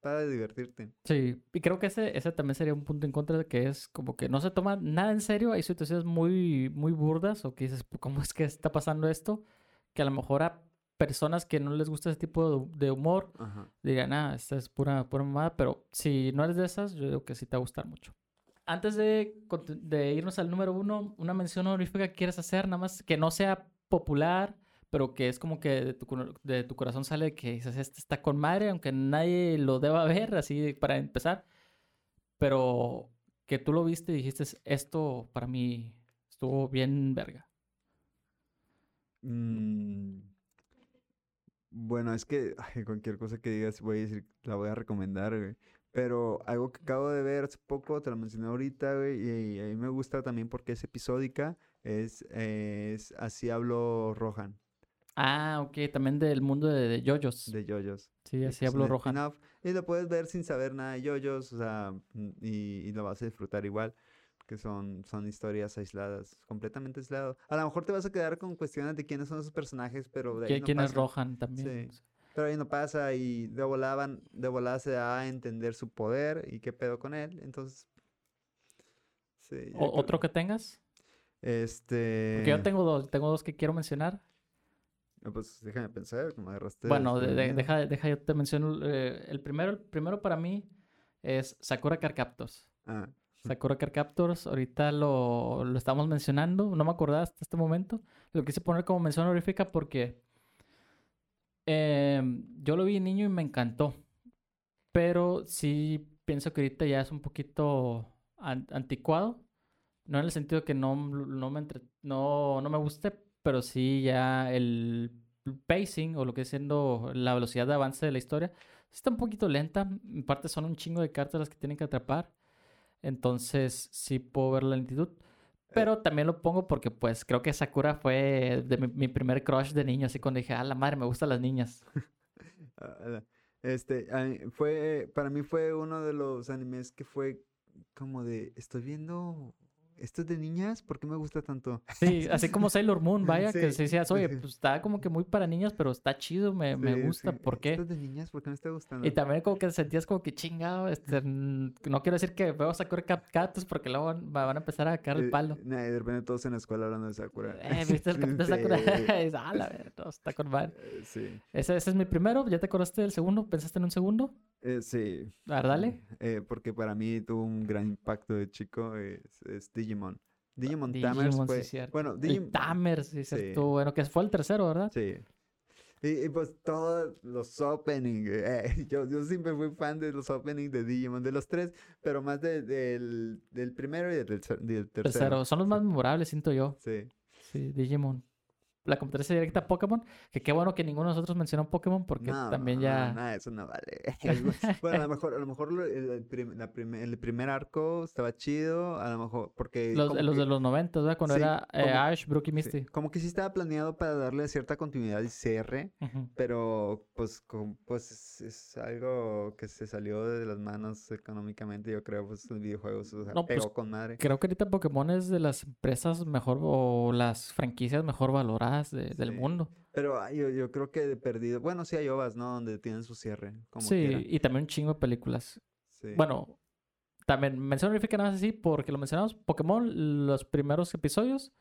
para divertirte. Sí, y creo que ese, ese también sería un punto en contra de que es como que no se toma nada en serio. Hay situaciones muy, muy burdas o que dices, ¿cómo es que está pasando esto? Que a lo mejor a personas que no les gusta ese tipo de, de humor Ajá. dirían, ah, esta es pura, pura mamada, pero si no eres de esas, yo digo que sí te va a gustar mucho. Antes de, irnos al número uno, una mención honorífica que quieres hacer, nada más que no sea popular, pero que es como que de tu, de tu corazón sale que dices, este está con madre, aunque nadie lo deba ver, así para empezar, pero que tú lo viste y dijiste, esto para mí estuvo bien verga. Mm, Bueno, es que ay, cualquier cosa que digas voy a decir, la voy a recomendar, güey. Pero algo que acabo de ver hace poco, te lo mencioné ahorita, güey, y, a mí me gusta también porque es episódica, es, es Así hablo Rohan, Ah, ok, también del mundo de, de JoJo's. de JoJo's. Sí, así habló Rohan. Y lo puedes ver sin saber nada de JoJo's, o sea, y, y lo vas a disfrutar igual, que son, son historias aisladas, completamente aisladas. A lo mejor te vas a quedar con cuestiones de quiénes son esos personajes, pero de ahí ¿Qui- no ¿Quién es pasa. Rohan también? Sí. Pero ahí no pasa y de volada, de volada se da a entender su poder y qué pedo con él. Entonces, sí. O- ¿Otro que tengas? Este... Porque yo tengo dos, tengo dos que quiero mencionar. no, Pues déjame pensar, como agarraste Bueno, de- de- desprevenido. deja, deja yo te menciono. eh, el, primero, el primero para mí es Sakura Card Captors. Ah, Sakura Card Captors, ahorita lo, lo estamos mencionando, no me acordaba hasta este momento. Lo quise poner como mención honorífica porque em, yo lo vi niño y me encantó. Pero sí pienso que ahorita ya es un poquito an- anticuado. No en el sentido que no, no, me, entre- no, no me guste, pero sí ya el pacing o lo que es siendo la velocidad de avance de la historia está un poquito lenta. En parte son un chingo de cartas las que tienen que atrapar. Entonces sí puedo ver la lentitud. Pero también lo pongo porque pues creo que Sakura fue de mi, mi primer crush de niño. Así cuando dije, ah, la madre, me gustan las niñas. Ah, Este, a mí- fue, para mí fue uno de los animes que fue como de, estoy viendo, ¿esto es de niñas? ¿Por qué me gusta tanto? Sí, así como Sailor Moon, vaya, que se decías, oye, sí. pues está como que muy para niños, pero está chido, me, me gusta, ¿por qué? ¿Esto es de niñas? ¿Por qué me está gustando? Y también como que sentías como que chingado, este, no quiero decir que veo Sakura Cap Cactus porque luego van, van a empezar a caer el Eh, palo. nah, y de repente todos en la escuela hablando de Sakura. Eh, ¿viste el de Sakura? "Ah, la verga, no, está con madre. eh, sí. Ese, ese es mi primero, ¿ya te acordaste del segundo? ¿Pensaste en un segundo? Eh, sí. A ver, dale. Eh, porque para mí tuvo un gran impacto de chico, es, es Digimon. Digimon, Tamers Digimon, fue... bueno, El Digimon... Tamers, sí, Sí. estuvo bueno, que fue el tercero, ¿verdad? Sí. Y, y, pues todos los openings, eh, yo, yo siempre fui fan de los openings de Digimon, de los tres, pero más de- del, del primero y del, del tercero. Tercero. Son los más memorables, siento yo. Sí. Sí, Digimon. La competencia directa a Pokémon, que qué bueno que ninguno de nosotros mencionó Pokémon porque No, también ya... no, eso no vale. bueno, a lo mejor, a lo mejor el, el prim- la prim- el primer arco estaba chido, a lo mejor, porque... Los, los que- de los 90, ¿verdad? Cuando Sí, era eh, como- Ash, Brooke y sí, Misty. como que sí estaba planeado para darle cierta continuidad y cierre, pero pues, com- pues es, es algo que se salió de las manos económicamente, yo creo, pues el videojuego o sea, No, pues, pegó con madre. Creo que ahorita Pokémon es de las empresas mejor o las franquicias mejor valoradas de- del Sí. mundo. Pero ay, yo, yo creo que de perdido, bueno, sí hay ovas, ¿no? Donde tienen su cierre, como sí, quiera. y también un chingo de películas. Sí. Bueno, también mención honorífica nada más así porque lo mencionamos. Pokémon, los primeros episodios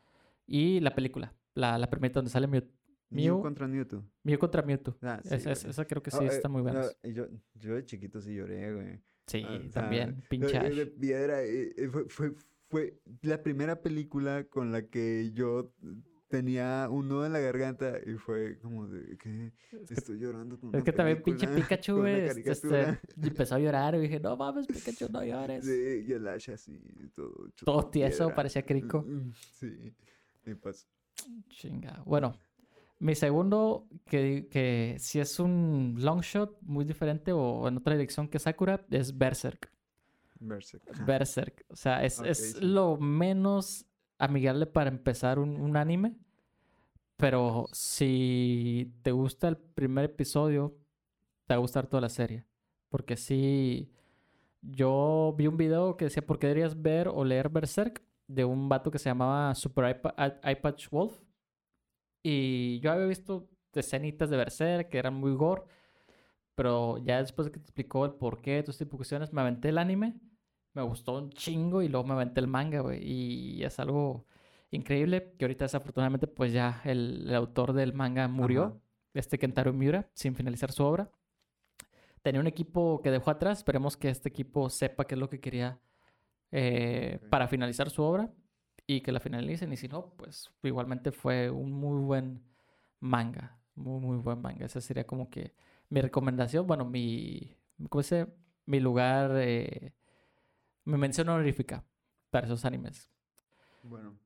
y la película. La, la primera donde sale Mew, Mew Mew- contra Mewtwo. Mew contra Mewtwo. Ah, sí, esa, esa- güey. esa creo que Ah, sí eh, están muy no, buenas. y yo, yo de chiquito sí lloré, güey. Sí, Ah, también. eh, Pinche eh, Ash. de piedra. eh, eh, fue, fue, fue la primera película con la que yo tenía un nudo en la garganta y fue como de que estoy llorando con Es una que también pinche Pikachu, güey, este, y empezó a llorar y dije, no mames, Pikachu, no llores. Sí, y el Ash así, todo Todo tieso, piedra. parecía crico. Mm, Sí. Y pues, Chinga. Bueno, mi segundo, que, que si es un long shot muy diferente o en otra dirección que Sakura, es Berserk. Berserk. Berserk. O sea, es, es sí. lo menos amigable para empezar un, anime. Pero si te gusta el primer episodio, te va a gustar toda la serie. Porque sí, yo vi un video que decía por qué deberías ver o leer Berserk de un vato que se llamaba Super iPa- I- iPatch Wolf. Y yo había visto escenitas de Berserk que eran muy gore. Pero ya después de que te explicó el porqué, todas estas cuestiones, me aventé el anime. Me gustó un chingo y luego me aventé el manga, güey. Y es algo increíble que ahorita desafortunadamente pues ya el, el autor del manga murió. Ajá. Este Kentaro Miura, sin finalizar su obra. Tenía un equipo que dejó atrás. Esperemos que este equipo sepa qué es lo que quería eh, Ok. para finalizar su obra y que la finalicen. Y si no, pues igualmente fue un muy buen manga. Muy, muy buen manga. Esa sería como que mi recomendación. Bueno, mi. ¿Cómo se? Mi lugar. eh, mi mención honorífica para esos animes. Bueno,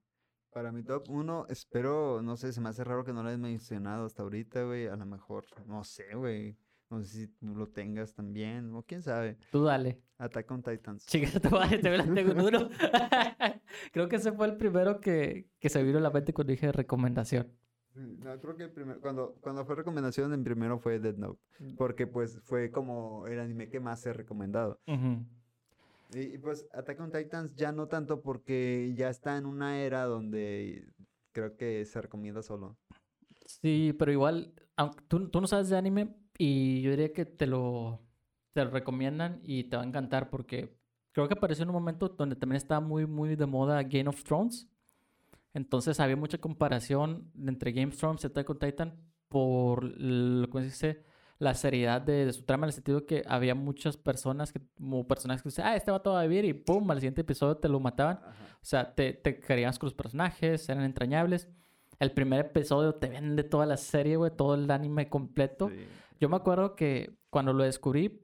para mi top 1, espero, no sé, se me hace raro que no lo hayas mencionado hasta ahorita, güey. A lo mejor, no sé, güey. No sé si tú lo tengas también, o quién sabe. Tú dale. Attack on Titans. Chica, te voy a te tengo en uno. Creo que ese fue el primero que, que se vino a la mente cuando dije recomendación. No, creo que el primer- cuando, cuando fue recomendación, en primero fue Dead Note. Porque pues fue como el anime que más he recomendado. Ujú. Y, y, pues Attack on Titans ya no tanto porque ya está en una era donde creo que se recomienda solo. Sí, pero igual, tú, tú no sabes de anime y yo diría que te lo, te recomiendan y te va a encantar porque creo que apareció en un momento donde también estaba muy, muy de moda Game of Thrones. Entonces había mucha comparación entre Game of Thrones y Attack on Titan por lo que se dice, la seriedad de, de su trama, en el sentido que había muchas personas, que, como personajes que decían, ah, este vato va a vivir y pum, al siguiente episodio te lo mataban. O sea, te, te querías con los personajes, eran entrañables. El primer episodio te vende toda la serie, güey, todo el anime completo. Sí. Yo me acuerdo que cuando lo descubrí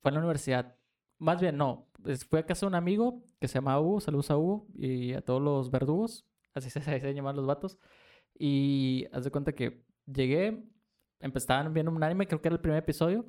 fue en la universidad. Más bien, no. Fui a casa de un amigo que se llama Hugo. Saludos a Hugo y a todos los verdugos. Así se, se llaman los vatos. Y haz de cuenta que llegué, empezaban viendo un anime, creo que era el primer episodio.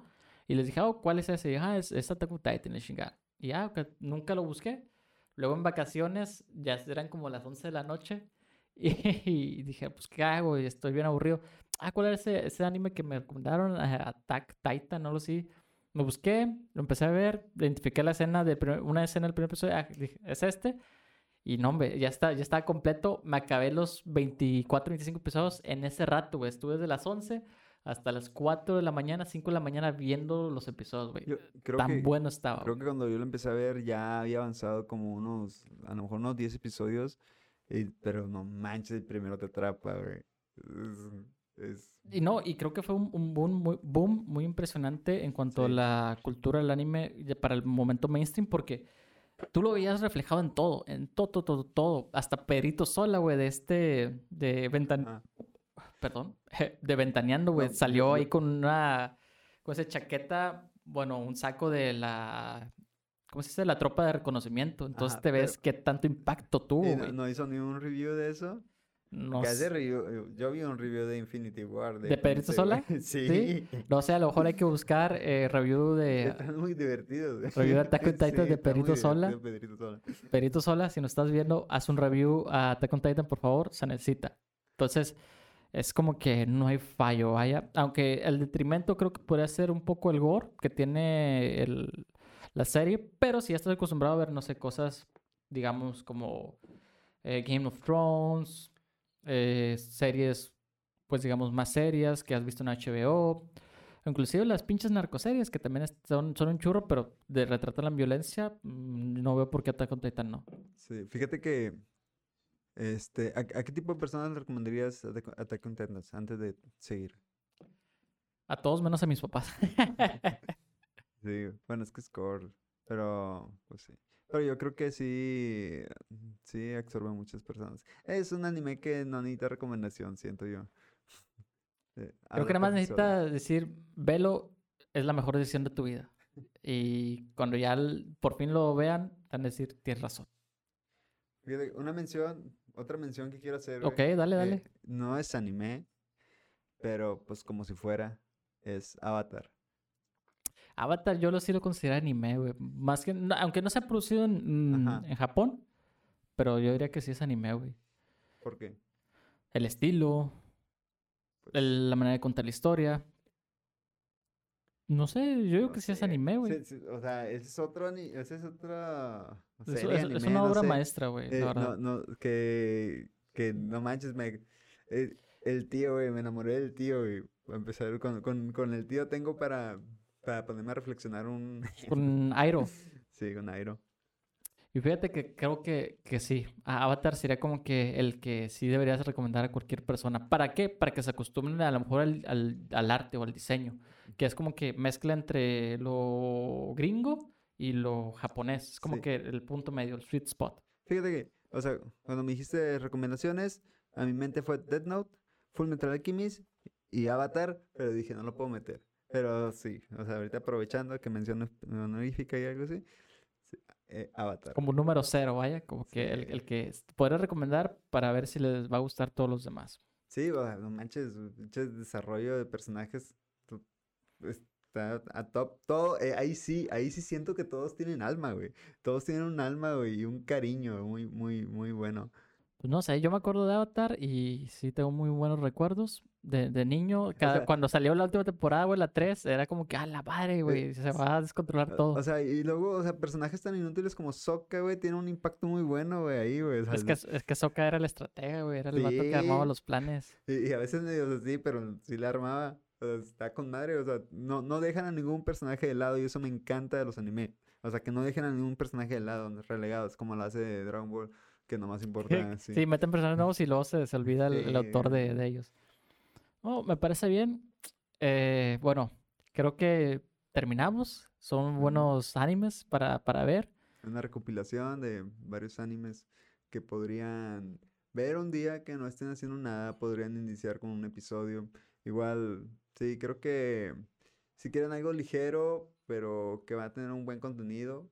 Y les dije, oh, ¿cuál es ese? Y dije, ah, es, es Attack on Titan, la chingada. Y ya, ok, nunca lo busqué. Luego en vacaciones, ya eran como las 11 de la noche. Y, dije, pues, ¿qué hago? Y estoy bien aburrido. Ah, ¿cuál era ese, ese anime que me recomendaron? Ah, Attack Titan, no lo sé. Lo busqué, lo empecé a ver, identifiqué la escena de primer- una escena del primer episodio. Ah, dije, ¿es este? Y no, hombre, ya está, ya estaba completo. Me acabé los 24, 25 episodios en ese rato, güey. Estuve desde las 11 hasta las 4 de la mañana, 5 de la mañana viendo los episodios, güey. Tan que, bueno estaba. creo que cuando yo lo empecé a ver ya había avanzado como unos, a lo mejor unos 10 episodios, y- pero no manches, el primero te atrapa, güey. Es, es- Y no, y creo que fue un, un boom, muy, boom muy impresionante en cuanto a la cultura del anime para el momento mainstream, porque tú lo veías reflejado en todo, en todo, todo, todo, todo. Hasta Pedrito Sola, güey, de este, de Ventan... Perdón, de Ventaneando, güey, No, salió yo- ahí con una, con esa chaqueta, bueno, un saco de la, ¿cómo se dice? La tropa de reconocimiento. Entonces Ajá, te ves pero- qué tanto impacto tuvo, no, no hizo ni un review de eso. No sé. review- yo vi un review de Infinity War. ¿De cómo Pedrito Sola? sí. ¿Sí? No sé, a lo mejor hay que buscar eh, review de Están muy divertidos. güey. Review de Attack on Titan de está muy Pedrito Sola. Pedrito Sola. Perito Sola, si nos estás viendo, haz un review a Attack on Titan, por favor, se necesita. Entonces, es como que no hay fallo, vaya. Aunque el detrimento creo que podría ser un poco el gore que tiene el- la serie, pero si ya estás acostumbrado a ver, no sé, cosas, digamos, como eh, Game of Thrones, eh, series, pues digamos, más serias que has visto en HBO. Inclusive las pinches narcoseries que también son, son un churro, pero de retratan la violencia, mm, no veo por qué Attack on Titan no. Sí, fíjate que. Este, ¿a, a qué tipo de personas le recomendarías Attack on Titan antes de seguir? A todos menos a mis papás. Sí, bueno, es que es core, pero pues sí. Pero yo creo que sí, sí absorbe a muchas personas. Es un anime que no necesita recomendación, siento yo. Eh, Creo que nada más necesita decir, velo, es la mejor decisión de tu vida. Y cuando ya por fin lo vean, van a decir, tienes razón. Una mención, otra mención que quiero hacer. Ok, güey, dale, eh, dale. no es anime, pero pues como si fuera, es Avatar. Avatar yo lo sí lo considero anime, güey. Más que, no- aunque no se ha producido en, en Japón, pero yo diría que sí es anime, güey. ¿Por qué? El estilo, Pues, el- la manera de contar la historia. No sé, yo digo no que sí es anime, güey. sí, sí, o sea, ese es otro, ese es otra Es, serie, es- es anime, una no obra sé. maestra, güey, Eh, la no, verdad. no, que, que no manches, me, eh, el tío, güey, me enamoré del tío, güey. Empezar, con, con, con el tío tengo para, para ponerme a reflexionar un... Con Airo. sí, con Airo. Y fíjate que creo que, que sí. Avatar sería como que el que sí deberías recomendar a cualquier persona. ¿Para qué? Para que se acostumbren a lo mejor al, al- al arte o al diseño. Que es como que mezcla entre lo gringo y lo japonés. Es como Sí. que el punto medio, el sweet spot. Fíjate que, o sea, cuando me dijiste recomendaciones, a mi mente fue Death Note, Full Metal Alchemist y Avatar, pero dije, no lo puedo meter. Pero sí, o sea, ahorita aprovechando que mencionas honorífica y algo así, sí, eh, Avatar. Como número cero, vaya. Como que el, Sí. el que podré recomendar para ver si les va a gustar a todos los demás. Sí, o sea, no manches, pinche desarrollo de personajes está a top. Todo, eh, ahí sí, ahí sí siento que todos tienen alma, güey. Todos tienen un alma, güey, y un cariño muy, muy, muy bueno. Pues no sé, yo me acuerdo de Avatar y sí tengo muy buenos recuerdos. De, de niño, cada, sea- cuando salió la última temporada, güey, la 3, era como que, ah, la madre, güey, se va a descontrolar O- todo. O sea, y luego, o sea, personajes tan inútiles como Sokka, güey, tienen un impacto muy bueno, güey, ahí, güey. o sea, es que, es que Sokka era el estratega, güey, era el vato que armaba Sí. los planes. Y, y a veces medio así, pero sí la armaba. O sea, está con madre, o sea, no, no dejan a ningún personaje de lado y eso me encanta de los anime. O sea, que no dejen a ningún personaje de lado, relegados, como lo hace Dragon Ball, que nomás importa, Sí, sí. meten personajes nuevos y luego se, se olvida el, el autor de, de ellos. Oh, me parece bien. Eh, bueno, creo que terminamos. Son buenos animes para, para ver. Una recopilación de varios animes que podrían ver un día que no estén haciendo nada, podrían iniciar con un episodio. Igual, sí, creo que si quieren algo ligero, pero que va a tener un buen contenido,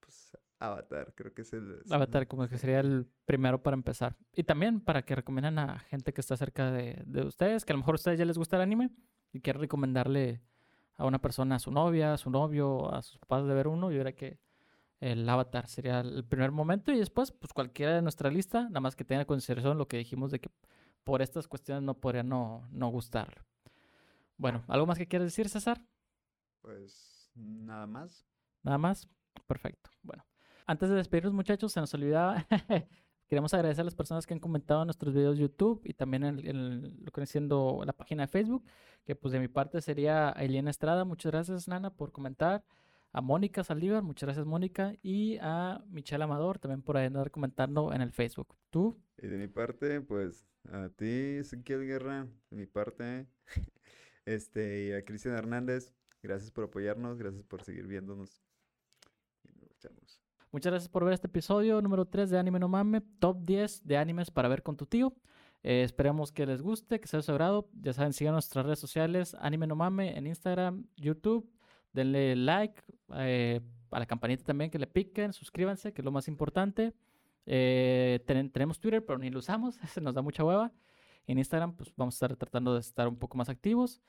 pues Avatar, creo que es el... es- Avatar como que sería el primero para empezar. Y también para que recomiendan a gente que está cerca de, de ustedes, que a lo mejor a ustedes ya les gusta el anime y quieren recomendarle a una persona, a su novia, a su novio, a sus papás de ver uno, yo diría que el avatar sería el primer momento y después, pues cualquiera de nuestra lista, nada más que tenga en consideración lo que dijimos de que por estas cuestiones no podría no, no gustarle. Bueno, ¿algo más que quieras decir, César? Pues nada más. Nada más. Perfecto. Bueno, antes de despedirnos, muchachos, se nos olvidaba. Queremos agradecer a las personas que han comentado en nuestros videos de YouTube y también en, lo que siendo la página de Facebook, que pues de mi parte sería Eliana Estrada. Muchas gracias, Nana, por comentar. A Mónica Saldívar, muchas gracias, Mónica. Y a Michelle Amador, también por andar comentando en el Facebook. ¿Tú? Y de mi parte, pues a ti, Ezequiel Guerra, de mi parte, este, y a Cristian Hernández, gracias por apoyarnos, gracias por seguir viéndonos. Muchas gracias por ver este episodio número 3 de Anime No Mame, top 10 de animes para ver con tu tío. Eh, esperamos que les guste, que sea de su agrado. Ya saben, sigan nuestras redes sociales, Anime No Mame, en Instagram, YouTube. Denle like, eh, a la campanita también, que le piquen, suscríbanse, que es lo más importante. Eh, tenemos Twitter, pero ni lo usamos, se nos da mucha hueva. En Instagram, pues vamos a estar tratando de estar un poco más activos.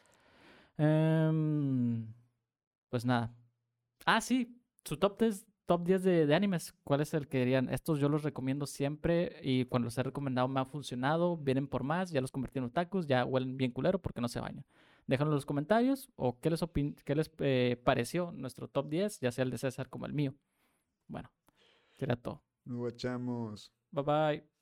Em, pues nada. Ah, sí, su top 10 top 10 de, animes, ¿cuál es el que dirían? Estos yo los recomiendo siempre y cuando los he recomendado me han funcionado, vienen por más, ya los convertí en otakus, ya huelen bien culero porque no se bañan. Déjanos en los comentarios o qué les, qué les eh, pareció nuestro top 10, ya sea el de César como el mío. Bueno, será todo. Nos guachamos. Bye bye.